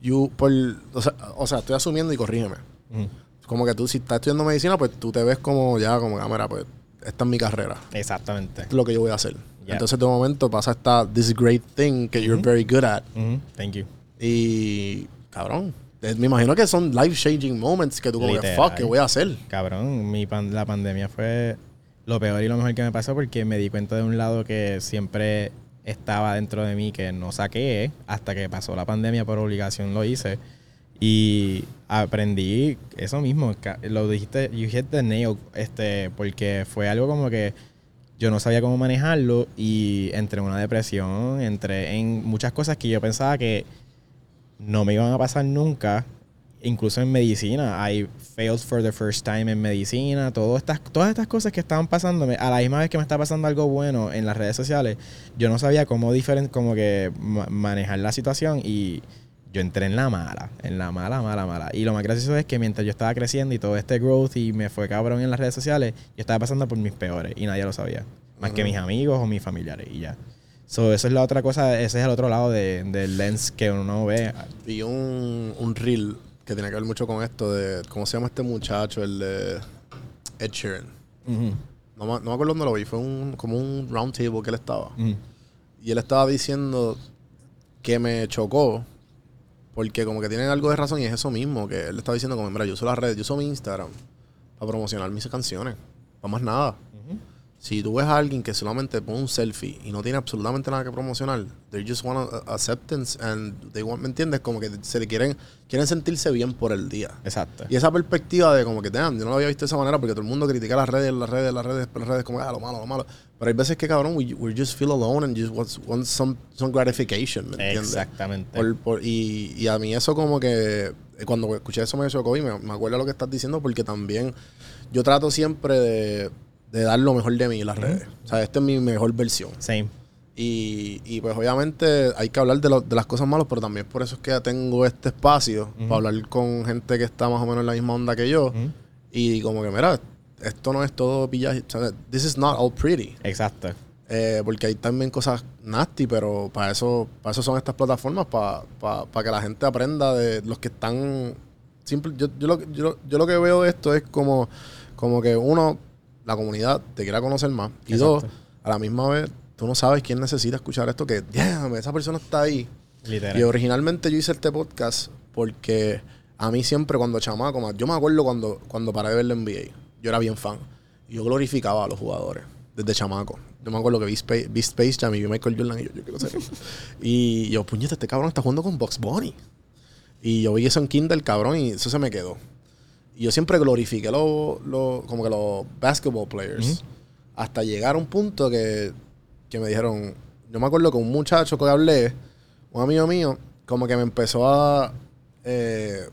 you, por, o, sea, o sea, estoy asumiendo y corrígeme. Como que tú, si estás estudiando medicina, pues tú te ves como ya, como, ah, mira, pues, esta es mi carrera. Exactamente. Esto es lo que yo voy a hacer. Yeah. Entonces, de momento pasa esta, this great thing que you're very good at. Thank you. Y, cabrón, eh, me imagino que son life-changing moments que tú como que, fuck, ¿qué voy a hacer? Cabrón, mi pan- la pandemia fue lo peor y lo mejor que me pasó porque me di cuenta de un lado que siempre estaba dentro de mí que no saqué hasta que pasó la pandemia por obligación lo hice y aprendí eso mismo lo dijiste you hit the nail este porque fue algo como que yo no sabía cómo manejarlo y entré en una depresión entré en muchas cosas que yo pensaba que no me iban a pasar nunca. Incluso en medicina, I failed for the first time en medicina. Todas estas, todas estas cosas que estaban pasándome, a la misma vez que me está pasando algo bueno en las redes sociales, yo no sabía cómo diferen, como que ma- manejar la situación y yo entré en la mala, en la mala, mala, mala. Y lo más gracioso es que mientras yo estaba creciendo y todo este growth y me fue cabrón en las redes sociales, yo estaba pasando por mis peores y nadie lo sabía. Más que mis amigos o mis familiares y ya. So, eso es la otra cosa, ese es el otro lado de- del lens que uno ve. Vi un, un reel que tiene que ver mucho con esto de, ¿cómo se llama este muchacho? El de Ed Sheeran. No, me- no me acuerdo dónde lo vi, fue un, como un round table que él estaba. Y él estaba diciendo que me chocó porque como que tienen algo de razón y es eso mismo, que él estaba diciendo como, mira, yo uso las redes, yo uso mi Instagram para promocionar mis canciones, para más nada. Si tú ves a alguien que solamente pone un selfie y no tiene absolutamente nada que promocionar, they just want a- acceptance and they want, ¿me entiendes? Como que se le quieren, quieren sentirse bien por el día. Exacto. Y esa perspectiva de como que, damn, yo no lo había visto de esa manera porque todo el mundo critica las redes, las redes, las redes, las redes, como, ah, lo malo, lo malo. Pero hay veces que, cabrón, we, we just feel alone and just want, want some, some gratification, ¿me entiendes? Exactamente. Por- por- y, y a mí eso como que, eh, cuando escuché eso me chocó y me, me acuerdo lo que estás diciendo porque también yo trato siempre de, de dar lo mejor de mí en las redes. O sea, esta es mi mejor versión. Same. Y, y pues obviamente hay que hablar de, lo- de las cosas malas, pero también por eso es que tengo este espacio para hablar con gente que está más o menos en la misma onda que yo. Y como que, mira, esto no es todo pillaje. O sea, this is not all pretty. Exacto. Eh, porque hay también cosas nasty, pero para eso, para eso son estas plataformas, para, para, para que la gente aprenda de los que están... Simple, yo, yo, lo, yo, yo lo que veo de esto es como, como que uno, la comunidad te quiera conocer más. Y dos, a la misma vez, tú no sabes quién necesita escuchar esto, que, damn, esa persona está ahí. Literal. Y originalmente yo hice este podcast porque a mí siempre cuando chamaco, ma- yo me acuerdo cuando, cuando paré de ver la NBA, yo era bien fan. Y yo glorificaba a los jugadores desde chamaco. Yo me acuerdo que vi Space, vi Space Jam y vi Michael Jordan y yo, yo quiero ser. y yo, puñete, este cabrón está jugando con Box Bunny. Y yo vi eso en Kindle, cabrón, y eso se me quedó. Y yo siempre glorifiqué los, los- como que los basketball players. Hasta llegar a un punto que, que me dijeron, yo me acuerdo que un muchacho que hablé, un amigo mío, como que me empezó a, eh,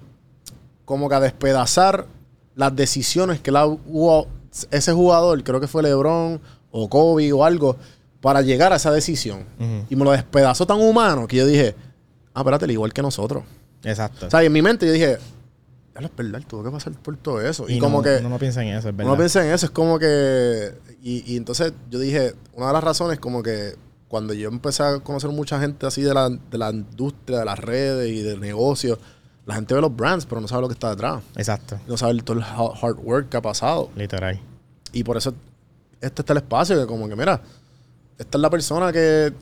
como que a despedazar las decisiones que la, hubo ese jugador, creo que fue LeBron o Kobe o algo, para llegar a esa decisión. Y me lo despedazó tan humano que yo dije, ah, espérate, igual que nosotros. Exacto. O sea, y en mi mente yo dije, ya es verdad, tuvo que pasar por todo eso. Y, y como no, que uno no piensa en eso, es verdad. uno piensa en eso, es como que. Y, y entonces yo dije, una de las razones, como que cuando yo empecé a conocer mucha gente así de la, de la industria, de las redes y del negocio, la gente ve los brands, pero no sabe lo que está detrás. Exacto. No sabe todo el ha- hard work que ha pasado. Literal. Y por eso este está el espacio, que como que, mira, esta es la persona que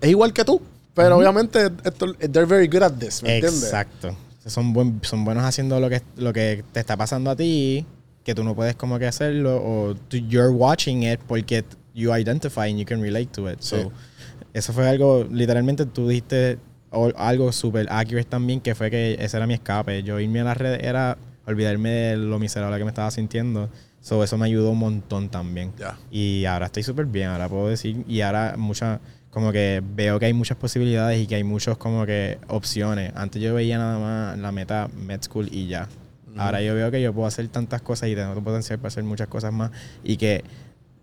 es igual que tú, pero obviamente esto, they're very good at this, ¿me entiendes? Exacto. Son, buen- son buenos haciendo lo que, lo que te está pasando a ti, que tú no puedes como que hacerlo, o tú- you're watching it porque you identify and you can relate to it. Sí. So, eso fue algo, literalmente tú dijiste algo súper accurate también, que fue que ese era mi escape. Yo irme a las redes era olvidarme de lo miserable que me estaba sintiendo. So, eso me ayudó un montón también. Ya. Y ahora estoy súper bien, ahora puedo decir, y ahora mucha, como que veo que hay muchas posibilidades y que hay muchos como que opciones. Antes yo veía nada más la meta med school y ya. Ahora yo veo que yo puedo hacer tantas cosas y tengo potencial para hacer muchas cosas más y que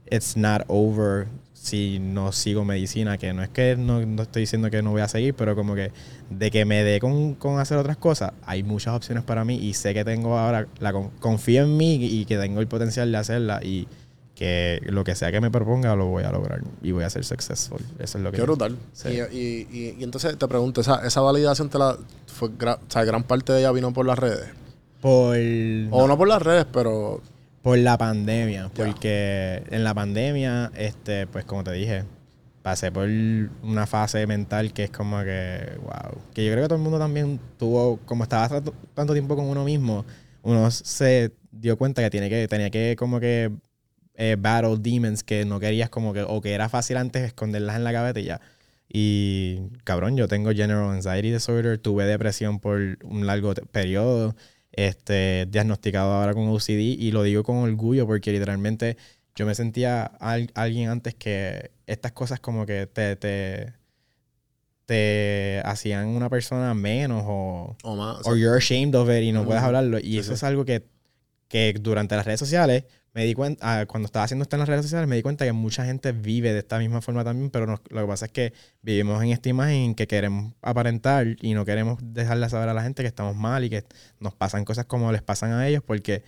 it's not over si no sigo medicina, que no es que no, no estoy diciendo que no voy a seguir, pero como que de que me dé con, con hacer otras cosas, hay muchas opciones para mí y sé que tengo ahora, la con- confío en mí y que tengo el potencial de hacerla y que lo que sea que me proponga lo voy a lograr y voy a ser successful. Eso es lo que Qué brutal. Sí. Y, y- y- y entonces te pregunto, ¿esa, esa validación te la fue gra- o sea, gran parte de ella vino por las redes? Por, O no por las redes, pero por la pandemia, porque en la pandemia, este, pues como te dije, pasé por una fase mental que es como que, wow, que yo creo que todo el mundo también tuvo, como estaba tanto, tanto tiempo con uno mismo, uno se dio cuenta que, tiene que tenía que como que eh, battle demons que no querías como que, o que era fácil antes esconderlas en la gaveta y ya. Y cabrón, yo tengo general anxiety disorder, tuve depresión por un largo periodo, este, diagnosticado ahora con OCD y lo digo con orgullo porque literalmente yo me sentía al- alguien antes que estas cosas como que te, te, te hacían una persona menos o, o más. or you're ashamed of it y no Ujú. puedes hablarlo. Y Sí, eso sí. es algo que, que durante las redes sociales me di cuenta, ah, cuando estaba haciendo esto en las redes sociales, me di cuenta que mucha gente vive de esta misma forma también, pero no- lo que pasa es que vivimos en esta imagen que queremos aparentar y no queremos dejarle saber a la gente que estamos mal y que nos pasan cosas como les pasan a ellos porque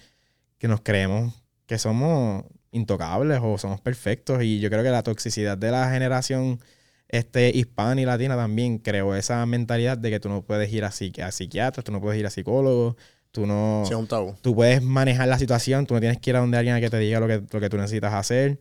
que nos creemos que somos intocables o somos perfectos. Y yo creo que la toxicidad de la generación este, hispana y latina también creó esa mentalidad de que tú no puedes ir a, psiqui- a psiquiatras, tú no puedes ir a psicólogos, tú no... Sí, es un tabú. Tú puedes manejar la situación, tú no tienes que ir a donde alguien a que te diga lo que, lo que tú necesitas hacer.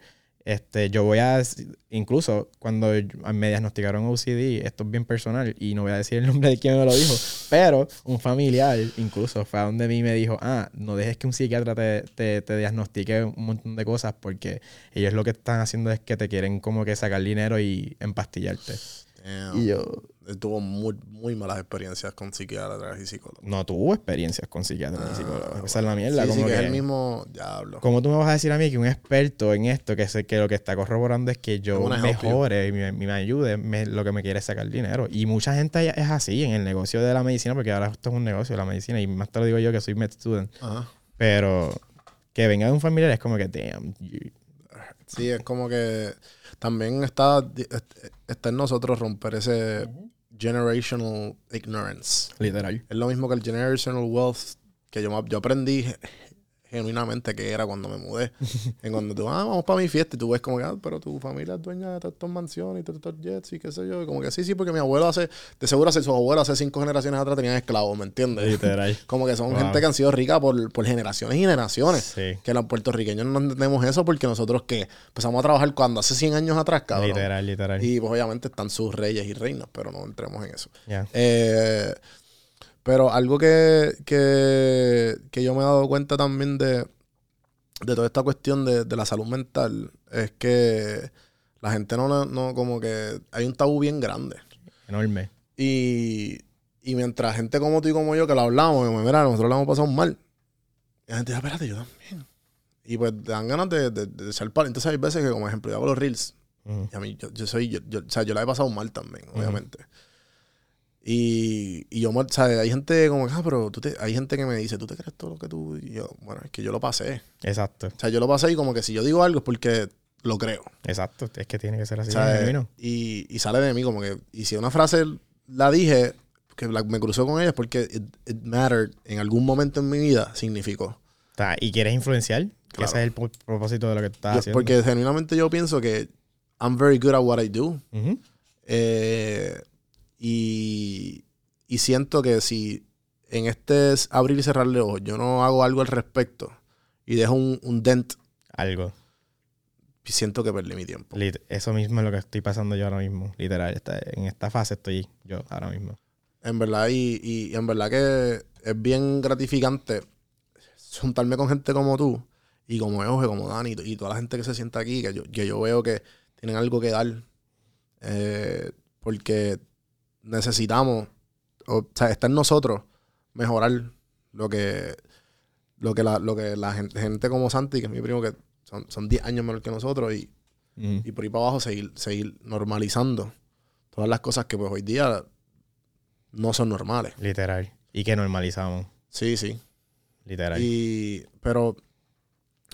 Este, yo voy a, incluso cuando me diagnosticaron OCD, esto es bien personal y no voy a decir el nombre de quién me lo dijo, pero un familiar incluso fue a donde mí me dijo, ah, no dejes que un psiquiatra te, te, te diagnostique un montón de cosas porque ellos lo que están haciendo es que te quieren como que sacar dinero y empastillarte. Damn. Y yo Tuvo muy, muy malas experiencias con psiquiatras y psicólogos. no tuve experiencias con psiquiatras Ah, psicólogos. Esa es la mierda. Sí, sí, como que, que, es el mismo diablo. ¿Cómo tú me vas a decir a mí que un experto en esto, que, sé, que lo que está corroborando es que yo mejore y me, me ayude, me- lo que me quiere es sacar dinero? Y mucha gente es así en el negocio de la medicina, porque ahora esto es un negocio de la medicina, y más te lo digo yo que soy med student. Ajá. Pero que venga de un familiar es como que, damn, you- Sí, es como que también está, está en nosotros romper ese generational ignorance. literal. Es lo mismo que el generational wealth que yo, yo aprendí genuinamente que era cuando me mudé. en cuando tú, ah, vamos para mi fiesta y tú ves como que, ah, pero tu familia es dueña de todas estas mansiones y estos jets y qué sé yo. Y como que sí, sí, porque mi abuelo hace, de seguro hace su abuelo hace cinco generaciones atrás tenían esclavos, ¿me entiendes? Literal. Como que son Wow. gente que han sido ricas por, por generaciones y generaciones. Sí. Que los puertorriqueños no entendemos eso porque nosotros que empezamos a trabajar cuando hace 100 años atrás, cabrón. Literal, literal. Y pues obviamente están sus reyes y reinas, pero no entremos en eso. Ya. Eh, Pero algo que, que, que yo me he dado cuenta también de, de toda esta cuestión de, de la salud mental es que la gente no, no, como que hay un tabú bien grande. Enorme. Y, y mientras gente como tú y como yo que lo hablamos, como, mira, nosotros lo hemos pasado mal. Y la gente dice, espérate, yo también. Y pues te dan ganas de, de, de ser par. Entonces hay veces que, como ejemplo, yo hago los reels. Y a mí, yo, yo soy, yo, yo- o sea, yo la he pasado mal también, obviamente. Y, y yo, sea, hay gente como, ah, pero tú te, hay gente que me dice, ¿tú te crees todo lo que tú? Y yo, bueno, es que yo lo pasé. Exacto. O sea, yo lo pasé y como que si yo digo algo es porque lo creo. Exacto. Es que tiene que ser así. Y, y sale de mí como que, y si una frase la dije, que la- me cruzó con ella es porque it, it mattered en algún momento en mi vida, significó. Y quieres influenciar. Claro. Ese es el pro- propósito de lo que estás Yo- haciendo. porque genuinamente yo pienso que I'm very good at what I do. Ujú. Eh, y, y siento que si en este es abrir y cerrar de ojos yo no hago algo al respecto y dejo un, un dent, Algo. siento que perdí mi tiempo. Eso mismo es lo que estoy pasando yo ahora mismo. Literal. Está- en esta fase estoy yo ahora mismo. En verdad, y, y en verdad que es bien gratificante juntarme con gente como tú y como Euge, como Dani y toda la gente que se sienta aquí, que yo, que yo veo que tienen algo que dar. eh, porque necesitamos, o sea, está en nosotros mejorar lo que, lo que, la, lo que la gente, gente como Santi, que es mi primo, que son, son 10 años menor que nosotros, y, y por ahí para abajo seguir, seguir normalizando todas las cosas que pues hoy día no son normales. Literal. Y que normalizamos. Sí, sí. Literal. Y, pero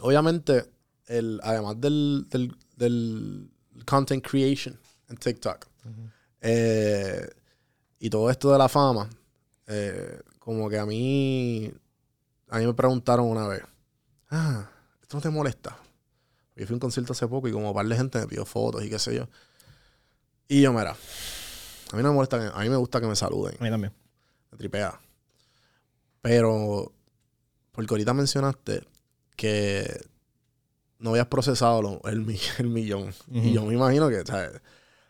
obviamente, el, además del, del, del content creation en TikTok eh, y todo esto de la fama, eh, como que a mí, a mí me preguntaron una vez, ah, ¿esto no te molesta? Yo fui a un concierto hace poco y como un par de gente me pidió fotos y qué sé yo. Y yo, mira, a mí no me molesta, que- a mí me gusta que me saluden A mí también. me tripea. Pero, porque ahorita mencionaste que no habías procesado lo- el, mi- el millón. Y yo me imagino que, ¿sabes?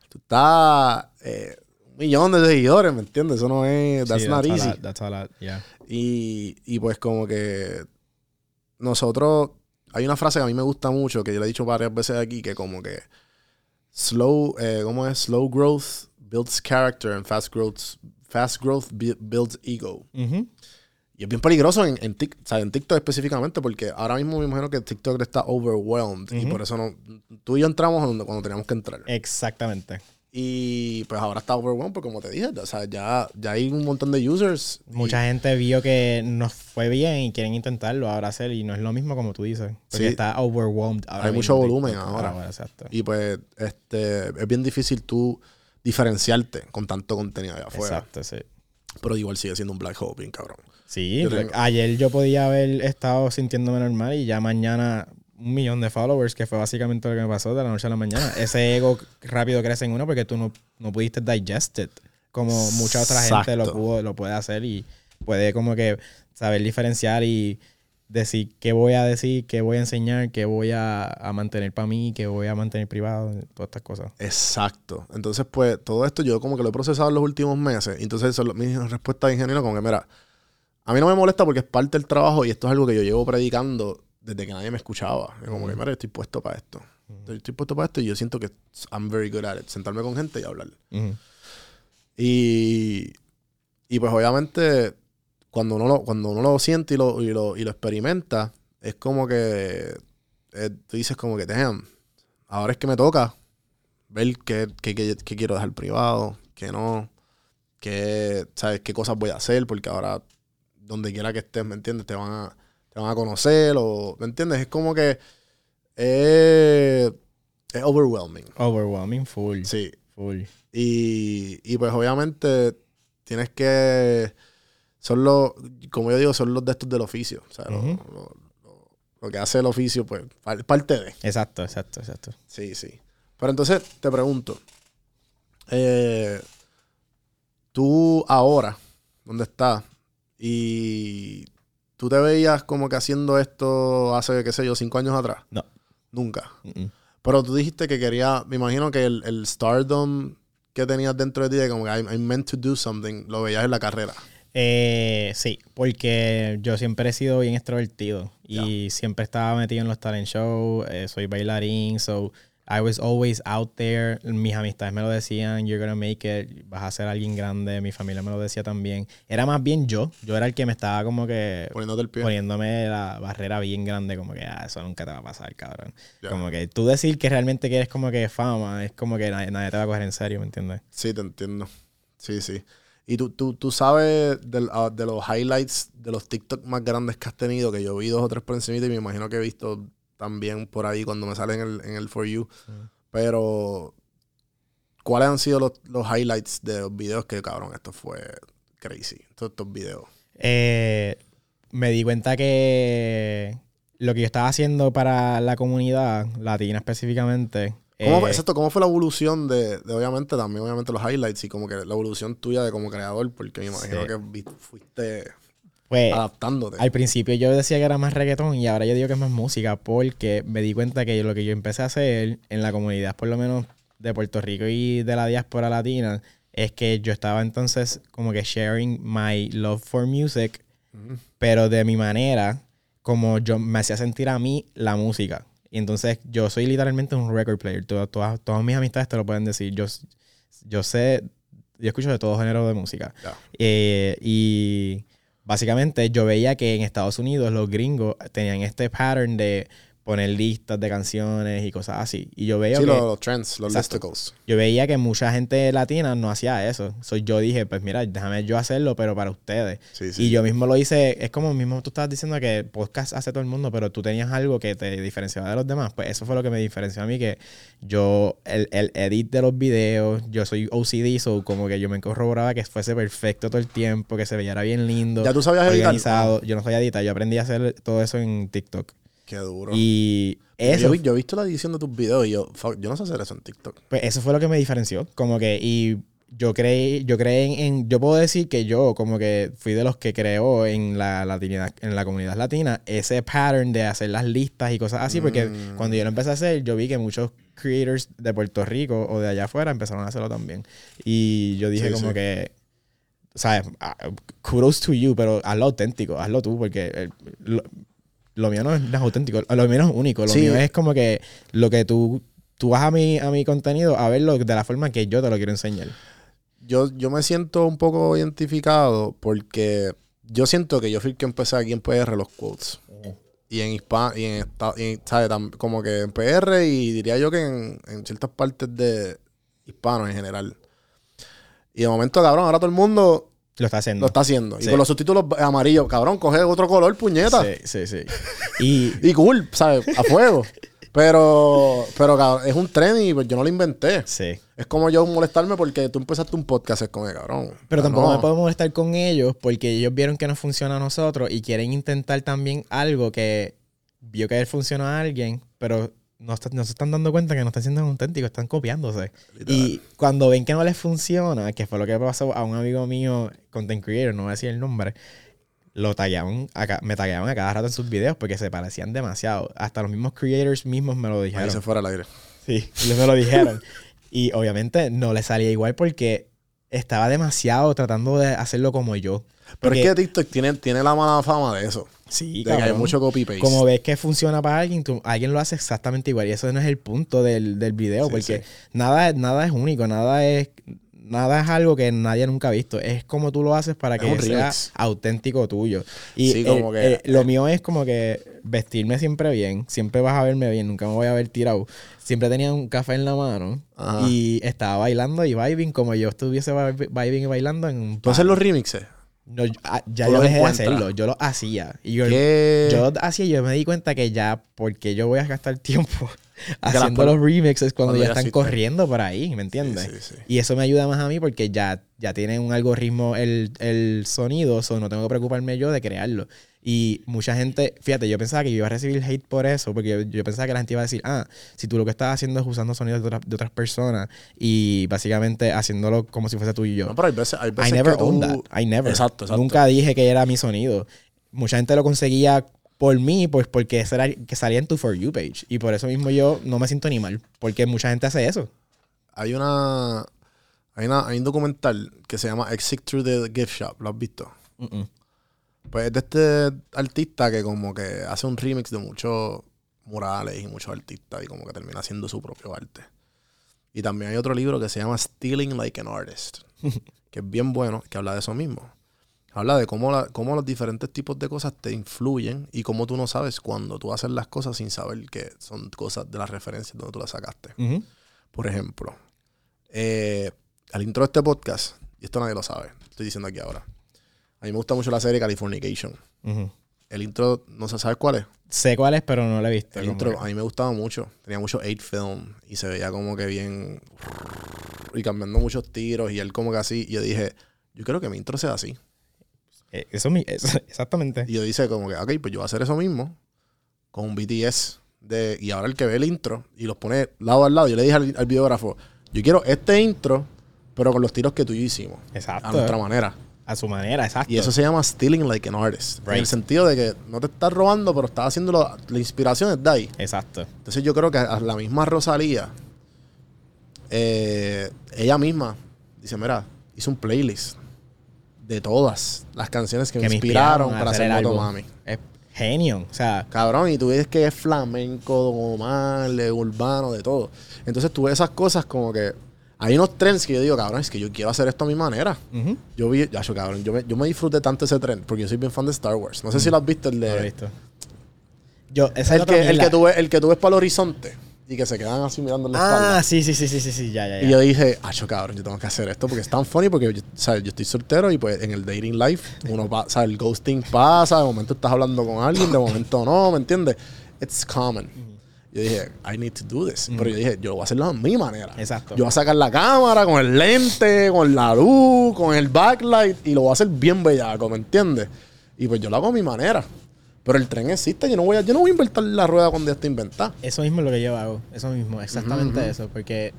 Tú estás eh, millón de seguidores, ¿me entiendes? Eso no es, that's Sí, not a easy. lot, that's a lot, yeah. Y, y pues como que nosotros, hay una frase que a mí me gusta mucho, que yo le he dicho varias veces aquí, que como que slow, eh, ¿cómo es? Slow growth builds character and fast growth, fast growth bu- builds ego. Y es bien peligroso en, en, o sea, en TikTok específicamente, porque ahora mismo me imagino que TikTok está overwhelmed y por eso no, tú y yo entramos cuando teníamos que entrar. Exactamente. Y pues ahora está overwhelmed, porque como te dije, o sea, ya, ya hay un montón de users. y- Mucha gente vio que nos fue bien y quieren intentarlo ahora hacer y no es lo mismo como tú dices. Porque Sí. está overwhelmed ahora Hay mucho TikTok. volumen ahora. exacto. Y pues este, es bien difícil tú diferenciarte con tanto contenido allá afuera. Exacto, sí. Pero igual sigue siendo un black hole, bien cabrón. Sí, Yo re- tengo- ayer yo podía haber estado sintiéndome normal y ya mañana un millón de followers, que fue básicamente lo que me pasó de la noche a la mañana. Ese ego rápido crece en uno porque tú no, no pudiste digest it, como mucha otra gente lo, pudo, lo puede hacer y puede como que saber diferenciar y decir qué voy a decir, qué voy a enseñar, qué voy a, a mantener para mí, qué voy a mantener privado, todas estas cosas. Exacto. Entonces, pues, todo esto yo como que lo he procesado en los últimos meses. Entonces, eso es mi respuesta de ingeniero, como que, mira, a mí no me molesta porque es parte del trabajo y esto es algo que yo llevo predicando desde que nadie me escuchaba. Es como que, yo estoy puesto para esto. Estoy, estoy puesto para esto y yo siento que I'm very good at it. Sentarme con gente y hablar. Ujú. Y, y pues obviamente cuando uno lo, cuando uno lo siente y lo, y lo, y lo experimenta, es como que eh, tú dices como que, damn, ahora es que me toca ver qué, qué, qué- qué quiero dejar privado, qué no, qué, ¿sabes? qué cosas voy a hacer, porque ahora donde quiera que estés, ¿me entiendes? Te van a, te van a conocer o, ¿me entiendes? Es como que eh, es overwhelming. Overwhelming, full. Sí. Full. Y, y pues obviamente tienes que. Son los, como yo digo, son los de estos del oficio. O sea, lo- lo, lo- lo que hace el oficio, pues, par- parte de. Exacto, exacto, exacto. Sí, sí. Pero entonces te pregunto, eh, tú ahora, ¿dónde estás? Y tú te veías como que haciendo esto hace, qué sé yo, cinco años atrás. No. Nunca. Pero tú dijiste que quería, me imagino que el, el stardom que tenías dentro de ti, de como que I, I'm meant to do something, lo veías en la carrera. Eh, sí, porque yo siempre he sido bien extrovertido y siempre estaba metido en los talent shows, eh, soy bailarín, so I was always out there. Mis amistades me lo decían, you're gonna make it, vas a ser alguien grande, mi familia me lo decía también. Era más bien yo, yo era el que me estaba como que Poniéndote el pie. poniéndome la barrera bien grande, como que ah, eso nunca te va a pasar, cabrón. Ya. Como que tú decir que realmente quieres como que fama, es como que nadie, nadie te va a coger en serio, ¿me entiendes? Sí, te entiendo. Sí, sí. Y tú, tú, tú sabes del- ah, de, los highlights de los TikTok más grandes que has tenido, que yo vi dos o tres por encima y me imagino que he visto también por ahí cuando me sale en el, en el For You. Pero, ¿cuáles han sido los, los highlights de los videos que, cabrón, esto fue crazy? Todos estos videos. Eh, me di cuenta que lo que yo estaba haciendo para la comunidad latina específicamente. ¿Cómo, eh, exacto, ¿Cómo fue la evolución de, de, obviamente, también obviamente los highlights y como que la evolución tuya de como creador? Porque me imagino Sí. que fuiste pues, adaptándote. al principio yo decía que era más reggaetón y ahora yo digo que es más música porque me di cuenta que lo que yo empecé a hacer en la comunidad, por lo menos de Puerto Rico y de la diáspora latina, es que yo estaba entonces como que sharing my love for music, Ujú. pero de mi manera, como yo me hacía sentir a mí la música. Y entonces yo soy literalmente un record player. Todas, todas, todas mis amistades te lo pueden decir. Yo, yo sé, yo escucho de todo género de música. Ya. Eh, y básicamente yo veía que en Estados Unidos los gringos tenían este pattern de poner listas de canciones y cosas así. Y yo veo Sí, que, los, los trends, los Exacto. listicles. yo veía que mucha gente latina no hacía eso. So, yo dije, pues mira, déjame yo hacerlo, pero para ustedes. Sí, sí. Y yo mismo lo hice, es como mismo tú estabas diciendo que podcast hace todo el mundo, pero tú tenías algo que te diferenciaba de los demás. Pues eso fue lo que me diferenció a mí, que yo, el, el edit de los videos, yo soy OCD, so como que yo me corroboraba que fuese perfecto todo el tiempo, que se viera bien lindo, ¿Ya tú sabías editar? organizado. Yo no sabía editar, yo aprendí a hacer todo eso en TikTok. Qué duro. Y eso, Yo, yo he visto la edición de tus videos y yo, fuck, yo no sé hacer eso en TikTok. pues eso fue lo que me diferenció. Como que, y yo creí, yo creí en, en- yo puedo decir que yo como que fui de los que creó en la latinidad, en la comunidad latina, ese pattern de hacer las listas y cosas así, porque Mm. cuando yo lo empecé a hacer, yo vi que muchos creators de Puerto Rico o de allá afuera empezaron a hacerlo también. Y yo dije Sí, como sí. que, ¿sabes? Ah, Kudos to you, pero hazlo auténtico, hazlo tú, porque el- lo, lo mío no es, es auténtico, lo mío no es único, lo Sí. mío es como que lo que tú, tú vas a mi, a mi contenido a verlo de la forma que yo te lo quiero enseñar. Yo, yo me siento un poco identificado porque yo siento que yo fui el que empecé aquí en PR los quotes. Y en Hispan y en, como que en PR y diría yo que en, en ciertas partes de hispanos en general. Y de momento, cabrón, ahora todo el mundo Lo está haciendo. lo está haciendo. Y con los subtítulos amarillos, cabrón, coge otro color, puñeta. Sí, sí, sí. Y Y cool, ¿sabes? A fuego. Pero, pero cabrón, es un tren y pues yo no lo inventé. sí. Es como yo molestarme porque tú empezaste un podcast, es como, cabrón. Pero Ah, tampoco no. me puedo molestar con ellos porque ellos vieron que no funciona a nosotros y quieren intentar también algo que vio que funcionó a alguien, pero no, está- no se están dando cuenta que no están siendo auténticos, están copiándose. Y cuando ven que no les funciona, que fue lo que pasó a un amigo mío, content creator, no voy a decir el nombre, lo a ca- me tagueaban a cada rato en sus videos porque se parecían demasiado. Hasta los mismos creators mismos me lo Ahí dijeron. se fuera al aire. Sí, ellos me lo dijeron. y obviamente no le salía igual porque estaba demasiado tratando de hacerlo como yo. Pero es que TikTok tiene, tiene la mala fama de eso. Sí, de que hay cabrón. mucho copy-paste. Como ves que funciona para alguien, tú- alguien lo hace exactamente igual. Y eso no es el punto del, del video, Sí, porque sí. Nada, nada es único, nada es, nada es algo que nadie nunca ha visto. Es como tú lo haces para que un sea auténtico tuyo. Y Sí, el- como que- el- lo mío es como que vestirme siempre bien, siempre vas a verme bien, nunca me voy a ver tirado. Siempre tenía un café en la mano Ajá. y estaba bailando y vibing como yo estuviese vi- vibing y bailando en un ¿Tú haces los remixes? No, yo- ah, ya ¿Tú yo dejé de hacerlo, yo lo hacía. Y yo, ¿Qué? yo lo hacía y yo me di cuenta que ya, porque yo voy a gastar tiempo haciendo los remixes cuando, cuando ya ya están corriendo por ahí, ¿me entiendes? Sí, sí, sí. Y eso me ayuda más a mí porque ya, ya tiene un algoritmo el, el sonido, so no tengo que preocuparme yo de crearlo. Y mucha gente, fíjate, yo pensaba que yo iba a recibir hate por eso, porque yo, yo pensaba que la gente iba a decir, ah, si tú lo que estás haciendo es usando sonidos de, otras- de otras personas y básicamente haciéndolo como si fuese tú y yo. No, pero hay veces, hay I veces never que tú- owned that. I never. Exacto, exacto. Nunca dije que era mi sonido. Mucha gente lo conseguía por mí, pues porque ese era que salía en tu For You page. Y por eso mismo yo no me siento ni mal. Porque mucha gente hace eso. Hay una... Hay, una, hay un documental que se llama Exit Through the Gift Shop. ¿Lo has visto? Pues es de este artista que como que hace un remix de muchos murales y muchos artistas y como que termina haciendo su propio arte. Y también hay otro libro que se llama Stealing Like an Artist, que es bien bueno, que habla de eso mismo. Habla de cómo, la- cómo los diferentes tipos de cosas te influyen y cómo tú no sabes cuando tú haces las cosas sin saber que son cosas de las referencias donde tú las sacaste. Por ejemplo, eh, al intro de este podcast, y esto nadie lo sabe, estoy diciendo aquí ahora. A mí me gusta mucho la serie Californication. Ujú. El intro, no sé, ¿sabes cuál es? Sé cuál es, pero no lo he visto. El intro que- a mí me gustaba mucho. Tenía mucho 8 film y se veía como que bien. Y cambiando muchos tiros y él como que así. Y yo dije, yo quiero que mi intro sea así. Eh, Eso, eso- exactamente. Y yo dije como que, ok, pues yo voy a hacer eso mismo con un BTS. De, y ahora el que ve el intro y los pone lado al lado, yo le dije al, al videógrafo, yo quiero este intro, pero con los tiros que tú y yo hicimos. Exacto. A nuestra manera. A su manera, exacto. Y eso se llama stealing like an artist. En el sentido de que no te estás robando, pero estás haciendo lo- la inspiración es de ahí. Exacto. Entonces yo creo que a la misma Rosalía, eh, ella misma dice, mira, hice un playlist de todas las canciones que, me inspiraron para hacer álbum. Motomami. Es genio. O sea, Cabrón, y tú ves que es flamenco, de urbano, de todo. Entonces tú ves esas cosas como que... Hay unos trends que yo digo, cabrón, es que yo quiero hacer esto a mi manera. ujú. Yo vi, ya, yo, cabrón, yo me, yo me disfruté tanto ese trend porque yo soy bien fan de Star Wars. No sé si lo has visto, el de... lo he visto. Yo, esa es el, otra que, el, mierda. que tú ves, el que tú ves para el horizonte y que se quedan así mirando la espalda. Ah, sí, sí, sí, sí, sí, sí, ya, ya, ya. Y yo dije, acho cabrón, yo tengo que hacer esto porque es tan funny porque yo, ¿sabes? yo estoy soltero y pues en el dating life uno pasa, el ghosting pasa, de momento estás hablando con alguien, de momento no, ¿me entiendes? It's common. Yo dije, I need to do this. Pero yo dije, yo lo voy a hacerlo a mi manera. Exacto. Yo voy a sacar la cámara con el lente, con la luz, con el backlight y lo voy a hacer bien bellaco, ¿me entiendes? Y pues yo lo hago a mi manera. Pero el tren existe, yo no voy a, yo no voy a inventar la rueda cuando ya está inventada. Eso mismo es lo que yo hago. Eso mismo, exactamente eso. Porque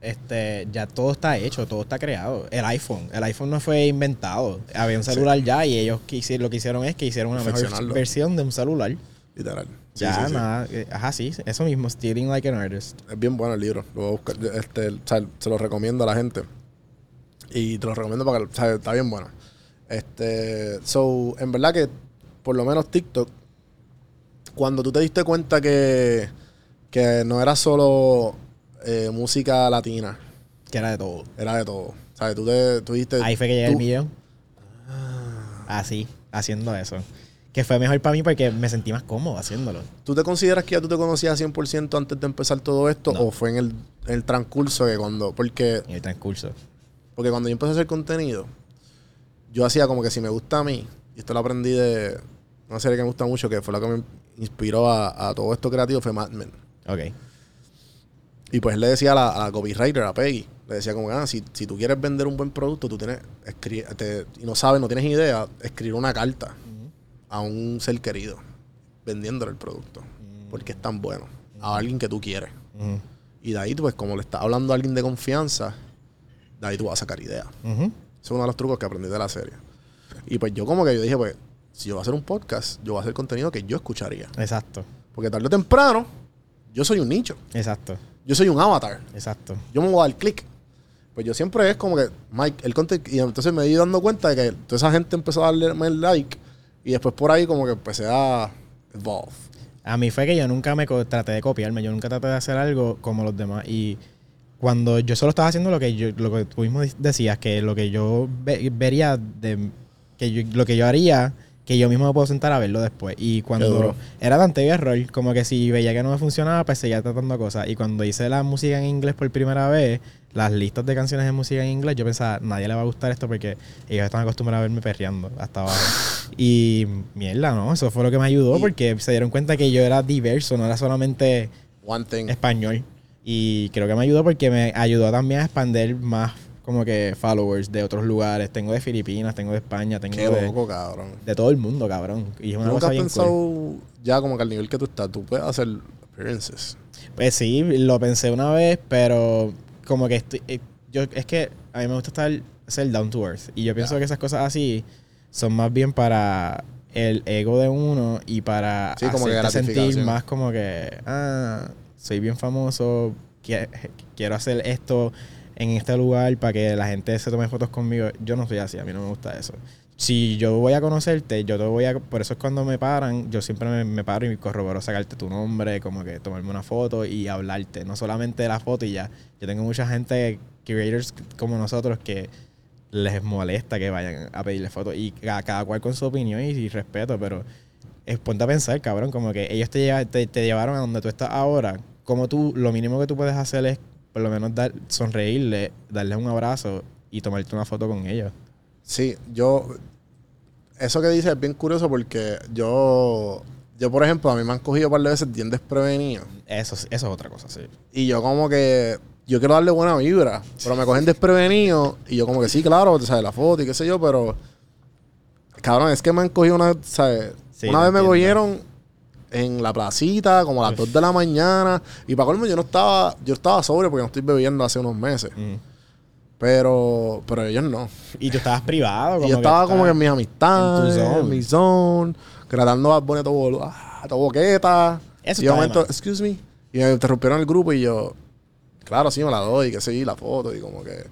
este, ya todo está hecho, todo está creado. El iPhone, el iPhone no fue inventado. Había un celular ya y ellos lo que hicieron es que hicieron una mejor versión de un celular. Literal. Ya, sí, sí. nada. eh, Ajá, sí, eso mismo. Stealing like an artist. Es bien bueno el libro. Lo voy a buscar, este, o sea, se lo recomiendo a la gente. Y te lo recomiendo para que, o sea, está bien bueno. Este, so, en verdad que, por lo menos TikTok, cuando tú te diste cuenta que, que no era solo eh, música latina, Que era de todo. era de todo. ¿Sabes? Tú, te, tú dijiste. Ahí fue que llegué tú- el millón. Así, haciendo eso. Que fue mejor para mí porque me sentí más cómodo haciéndolo. ¿Tú te consideras que ya tú te conocías 100% antes de empezar todo esto? No. ¿O fue en el, en el transcurso que cuando.? Porque En el transcurso. Porque cuando yo empecé a hacer contenido, yo hacía como que si me gusta a mí, y esto lo aprendí de una serie que me gusta mucho, que fue la que me inspiró a, a todo esto creativo, fue Mad Men. Ok. Y pues le decía a la, a la copywriter, a Peggy, le decía como que, ah, si, si tú quieres vender un buen producto, tú tienes, escri- te- y no sabes, no tienes idea, escribir una carta a un ser querido, vendiéndole el producto, porque es tan bueno, a alguien que tú quieres. Y de ahí, pues, como le estás hablando a alguien de confianza, de ahí tú vas a sacar ideas. Ese es uno de los trucos que aprendí de la serie. Y pues yo como que yo dije, pues, si yo voy a hacer un podcast, yo voy a hacer contenido que yo escucharía. Exacto. Porque tarde o temprano, yo soy un nicho. Exacto. Yo soy un avatar. Exacto. Yo me voy a dar clic. Pues yo siempre es como que, Mike, el content... Y entonces me di dando cuenta de que toda esa gente empezó a darle el like. Y después por ahí como que empecé a evolve. A mí fue que yo nunca me traté de copiarme, yo nunca traté de hacer algo como los demás. Y cuando yo solo estaba haciendo lo que yo, lo que tú mismo decías, que lo que yo ve- vería de que yo- lo que yo haría, que yo mismo me puedo sentar a verlo después. Y cuando era tanteo y error, como que si veía que no me funcionaba, pues seguía tratando cosas. Y cuando hice la música en inglés por primera vez, las listas de canciones de música en inglés, yo pensaba, nadie le va a gustar esto porque ellos están acostumbrados a verme perreando hasta abajo. Y mierda, ¿no? Eso fue lo que me ayudó Y- porque se dieron cuenta que yo era diverso, no era solamente One thing. español. Y creo que me ayudó porque me ayudó también a expandir más como que followers de otros lugares. Tengo de Filipinas, tengo de España, tengo Qué de, loco, cabrón. de todo el mundo, cabrón. Y es una ¿Nunca cosa has bien pensado cool. ya como que al nivel que tú estás, tú puedes hacer appearances? Pues sí, lo pensé una vez, pero como que estoy, eh, yo es que a mí me gusta estar ser down to earth y yo pienso que esas cosas así son más bien para el ego de uno y para Sí, como que hacerte sentir más como que ah, soy bien famoso, qui- quiero hacer esto en este lugar para que la gente se tome fotos conmigo. Yo no soy así, a mí no me gusta eso. si yo voy a conocerte, yo te voy a... Por eso es cuando me paran, yo siempre me, me paro y corroboro sacarte tu nombre, como que tomarme una foto y hablarte. No solamente la foto y ya. Yo tengo mucha gente, creators como nosotros, que les molesta que vayan a pedirle fotos. Y ca- cada, cual con su opinión y, y respeto, pero es ponte a pensar, cabrón, como que ellos te, lleva- te, te llevaron a donde tú estás ahora. Como tú, lo mínimo que tú puedes hacer es por lo menos dar, sonreírle, darles un abrazo y tomarte una foto con ellos. Sí, yo. Eso que dices es bien curioso porque yo. Yo, por ejemplo, a mí me han cogido un par de veces bien desprevenido. Eso, eso es otra cosa, sí. Y yo, como que. Yo quiero darle buena vibra. Pero me cogen desprevenido. Y yo, como que sí, claro, ¿sabes? La foto y qué sé yo, pero. Cabrón, es que me han cogido una. ¿sabes? Sí, una te vez me cogieron en la placita, como a las 2 de la mañana. Y para colmo, yo no estaba. Yo estaba sobre porque no estoy bebiendo hace unos meses. Mm. Pero. Pero ellos no. Y tú estabas privado. Y Como yo estaba como que en mis amistades, en, mi zone, tratando a poner todo, ah, todo boqueta. Eso y de momento, excuse me. Y me interrumpieron el grupo y yo, claro, sí, me la doy, que sí, la foto y como que.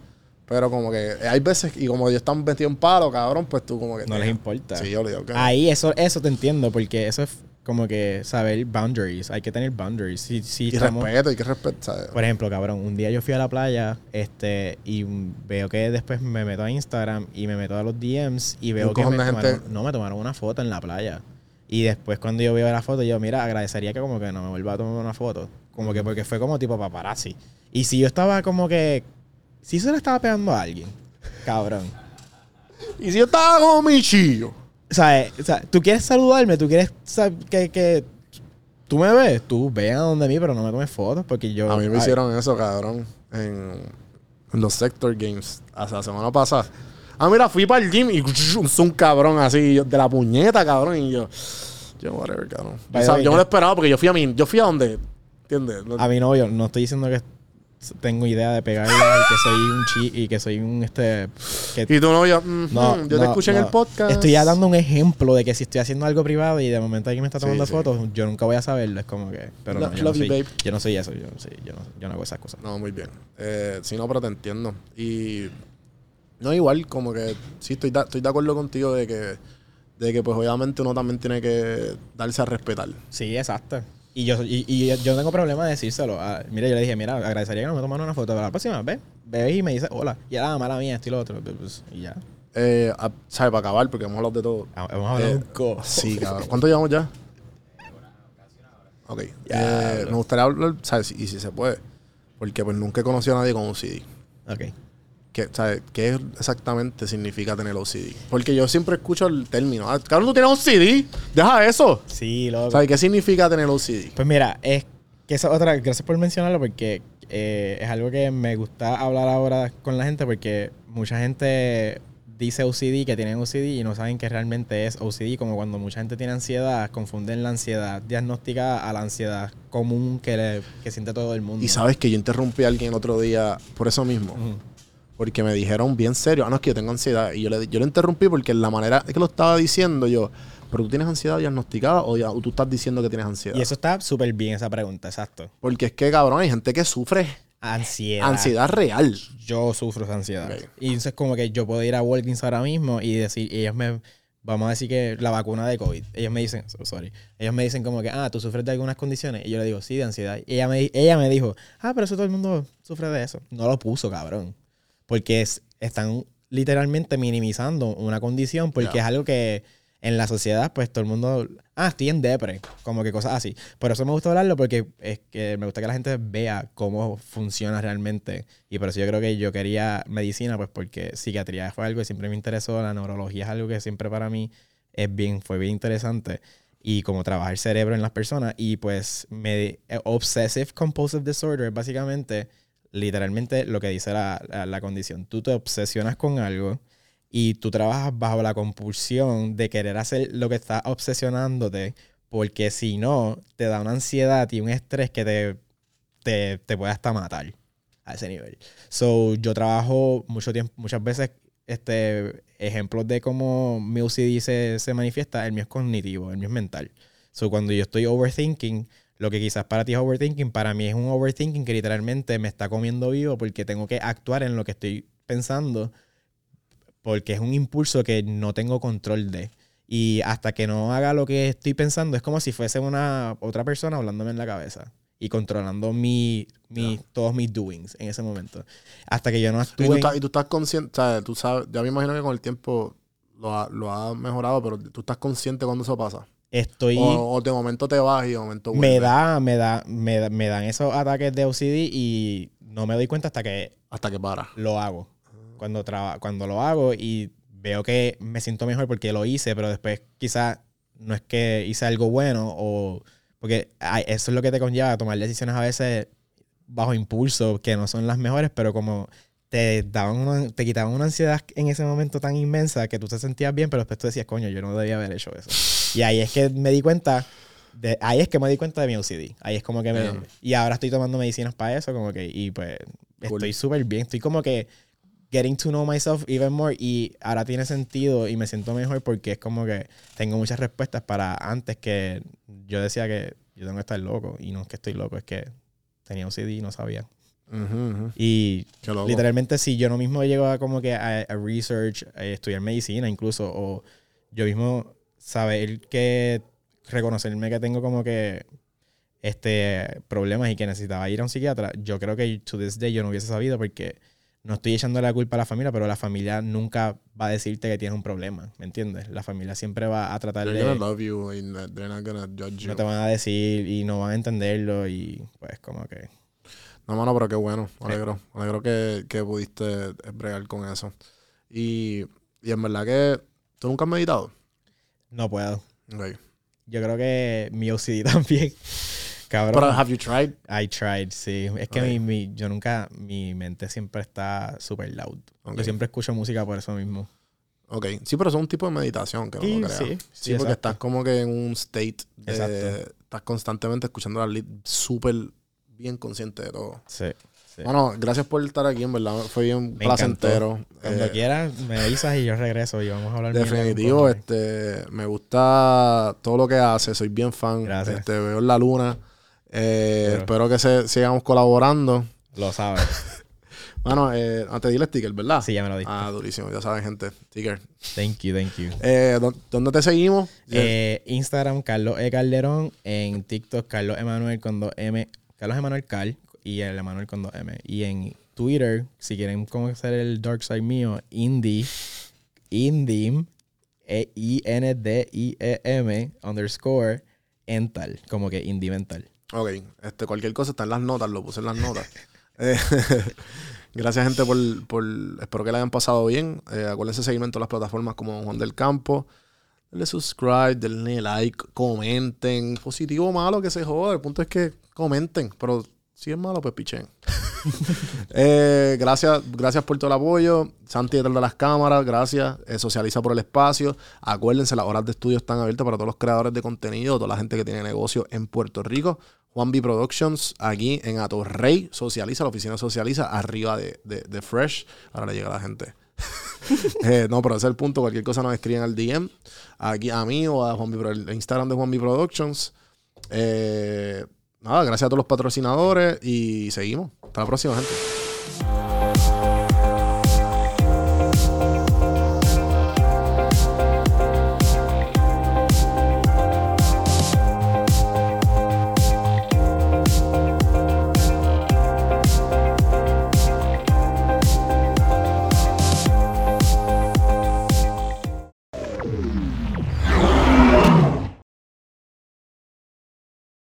Pero como que hay veces, y como ellos están metidos en palo, cabrón, pues tú como que. No les importa. Sí, yo le digo que. Ahí eso, eso te entiendo, porque eso es como que saber boundaries. Hay que tener boundaries. Si, si y estamos- respeto, hay que respetar. Por ejemplo, cabrón, un día yo fui a la playa este y veo que después me meto a Instagram y me meto a los DMs y veo que me cojón de tomaron, gente- no, me tomaron una foto en la playa. Y después cuando yo veo la foto, yo, mira, agradecería que como que no me vuelva a tomar una foto. Como que porque fue como tipo paparazzi. Y si yo estaba como que... Si se le estaba pegando a alguien, cabrón. Y si yo estaba como mi chillo. O sea, o sea, tú quieres saludarme, tú quieres que, que tú me ves, tú ve a donde mí, pero no me tomes fotos porque yo... A mí me ay, hicieron eso, cabrón, en, los Sector Games, hasta la semana pasada. Ah, mira, fui para el gym y un cabrón así, yo- de la puñeta, cabrón, y yo, yo, whatever, cabrón. O sea, yo me lo esperaba porque yo fui a mi, yo fui a donde, ¿entiendes? A mi novio, no estoy diciendo que tengo idea de pegarle y que soy un chi y que soy un este que y tú no, yo, mm, no, mm, yo te no, escuché en el podcast. Estoy ya dando un ejemplo de que si estoy haciendo algo privado y de momento alguien me está tomando sí. fotos, yo nunca voy a saberlo. Es como que. Pero no, yo, love no you, soy, babe. yo no soy eso. Yo no, soy, yo, no, yo no hago esas cosas. No, muy bien. Eh, sí, no, pero te entiendo. Y no, igual, como que sí, estoy, de- estoy de acuerdo contigo de que, de que, pues, obviamente uno también tiene que darse a respetar. Sí, exacto. Y yo, y, y yo no tengo problema de decírselo. Ah, mira, yo le dije, mira, agradecería que no me tomaran una foto. Pero la próxima vez, ve y me dice hola. Y era mala mía, esto y lo otro. Pues, y ya. Eh, a- ¿Sabes? Para acabar, porque hemos hablado de todo. Ah, Hemos hablado Eh, un cojo. Sí, cabrón. ¿Cuánto llevamos ya? Ok. Ya, Eh, me gustaría hablar, ¿sabes? Y si se puede. Porque pues nunca he conocido a nadie con OCD. Ok. ¿Qué, ¿sabes? ¿Qué exactamente significa tener OCD? Porque yo siempre escucho el término. Ah, cabrón, tú tienes OCD. Deja eso. Sí, loco. ¿Sabes qué significa tener OCD? Pues mira, es que esa otra, gracias por mencionarlo porque eh, es algo que me gusta hablar ahora con la gente porque mucha gente dice OCD que tienen OCD y no saben que realmente es OCD, como cuando mucha gente tiene ansiedad, confunden la ansiedad diagnosticada a la ansiedad común que, le- que siente todo el mundo. Y sabes que yo interrumpí a alguien el otro día por eso mismo. Porque me dijeron bien serio, ah, no, es que yo tengo ansiedad. Y yo le, yo le interrumpí porque la manera que lo estaba diciendo yo, pero tú tienes ansiedad diagnosticada o, ya- o tú estás diciendo que tienes ansiedad. Y eso está súper bien, esa pregunta, exacto. Porque es que, cabrón, hay gente que sufre Ansiedad. ansiedad real. Yo sufro esa ansiedad. Y eso es como que yo puedo ir a Walgreens ahora mismo y decir, y ellos me, vamos a decir que la vacuna de COVID, ellos me dicen, so- sorry, ellos me dicen como que, ah, tú sufres de algunas condiciones. Y yo le digo, sí, de ansiedad. Y ella me, ella me dijo, ah, pero eso todo el mundo sufre de eso. No lo puso, cabrón. Porque es, están literalmente minimizando una condición porque Ya. es algo que en la sociedad, pues todo el mundo, ah, estoy en depre, como que cosas así. Por eso me gusta hablarlo porque es que me gusta que la gente vea cómo funciona realmente. Y por eso yo creo que yo quería medicina, pues porque psiquiatría fue algo que siempre me interesó, la neurología es algo que siempre para mí es bien, fue bien interesante. Y como trabaja el cerebro en las personas. Y pues me, eh, Obsessive Compulsive Disorder, básicamente, literalmente lo que dice la, la- condición. Tú te obsesionas con algo y tú trabajas bajo la compulsión de querer hacer lo que está obsesionándote, porque si no, te da una ansiedad y un estrés que te, te, te puede hasta matar a ese nivel. So, yo trabajo mucho tiempo, muchas veces, este, ejemplos de cómo mi OCD se, se manifiesta, el mío es cognitivo, el mío es mental. So, cuando yo estoy overthinking, lo que quizás para ti es overthinking, para mí es un overthinking que literalmente me está comiendo vivo porque tengo que actuar en lo que estoy pensando porque es un impulso que no tengo control de. Y hasta que no haga lo que estoy pensando, es como si fuese una otra persona hablándome en la cabeza y controlando mi, mi, todos mis doings en ese momento. Hasta que yo no Y actúe. tú, estás, y tú estás consciente, ¿sabes? Tú sabes, ya me imagino que con el tiempo lo ha, lo ha mejorado, pero tú estás consciente cuando eso pasa. Estoy. O, o de momento te vas y de momento me da, me da, me, da- me dan esos ataques de OCD y no me doy cuenta hasta que Hasta que para. lo hago. Cuando, traba, cuando lo hago y veo que me siento mejor porque lo hice, pero después quizás no es que hice algo bueno o... Porque eso es lo que te conlleva a tomar decisiones a veces bajo impulso, que no son las mejores, pero como te daban una- te quitaban una ansiedad en ese momento tan inmensa que tú te sentías bien, pero después tú decías, coño, yo no debía haber hecho eso. Y ahí es que me di cuenta, de, ahí es que me di cuenta de mi OCD. Ahí es como que me... Bien. Y ahora estoy tomando medicinas para eso, como que, y pues Cool. estoy súper bien. Estoy como que getting to know myself even more y ahora tiene sentido y me siento mejor porque es como que tengo muchas respuestas para antes que yo decía que yo tengo que estar loco y no es que estoy loco, es que tenía OCD y no sabía. Ujú, ujú. Y Qué loco. literalmente si yo no mismo llego a como que a, a research, a estudiar medicina incluso, o yo mismo saber que reconocerme que tengo como que este problemas y que necesitaba ir a un psiquiatra, yo creo que to this day yo no hubiese sabido porque no estoy echando la culpa a la familia, pero la familia nunca va a decirte que tienes un problema, ¿me entiendes? La familia siempre va a tratar de... No te van a decir y no van a entenderlo y pues como que... No, mano, pero qué bueno. Me alegro. Me alegro que, que pudiste bregar con eso. Y, y en verdad que tú nunca has meditado. No puedo. Ok. Yo creo que mi OCD también. Cabrón. Pero have you tried? I tried, sí. Es que mi, mi- yo nunca, mi mente siempre está súper loud. Yo siempre escucho música por eso mismo. Ok. Sí, pero es un tipo de meditación que Sí, crea. sí, Sí, sí, porque exacto. estás como que en un state de... Exacto. Estás constantemente escuchando la lead súper bien consciente de todo. Sí. Sí. Bueno, gracias por estar aquí, en verdad. Fue bien Me placentero. Cuando Eh, quieras, me avisas y yo regreso y vamos a hablar Definitivo, este, me gusta todo lo que hace, soy bien fan. Gracias. Este, veo en la luna. Eh, Pero- espero que se, sigamos colaborando. Lo sabes. Bueno, eh, antes dile sticker, ¿verdad? Sí, ya me lo diste. Ah, durísimo, ya saben, gente. Sticker. Thank you, thank you. Eh, ¿dó- ¿Dónde te seguimos? Eh, Instagram, Carlos E. Calderón. En TikTok, Carlos Emanuel con dos M. Carlos Emanuel Cal y el Emanuel con dos M. Y en Twitter, si quieren conocer el dark side mío, Indie, Indim, E- I-N-D-I-E-M, underscore, Ental, como que Indie Mental. Ok, este, cualquier cosa está en las notas, lo puse en las notas. Eh, gracias, gente, por, por. Espero que la hayan pasado bien. Eh, acuérdense de en las plataformas como Juan del Campo. Denle subscribe, denle like, comenten. Positivo o malo, que se joda. El punto es que comenten. Pero si es malo, pues pichen. Eh, gracias, gracias por todo el apoyo. Santi detrás de las cámaras, gracias. Eh, socializa por el espacio. Acuérdense, las horas de estudio están abiertas para todos los creadores de contenido, toda la gente que tiene negocio en Puerto Rico. Juan B Productions, aquí en Atorrey, socializa, la oficina socializa, arriba de, de- Fresh. Ahora le llega a la gente. Eh, no, pero ese es el punto. Cualquier cosa nos escriben al DM. Aquí a mí o a Juan B Instagram de Juan B Productions. Eh, nada, gracias a todos los patrocinadores y seguimos. Hasta la próxima, gente.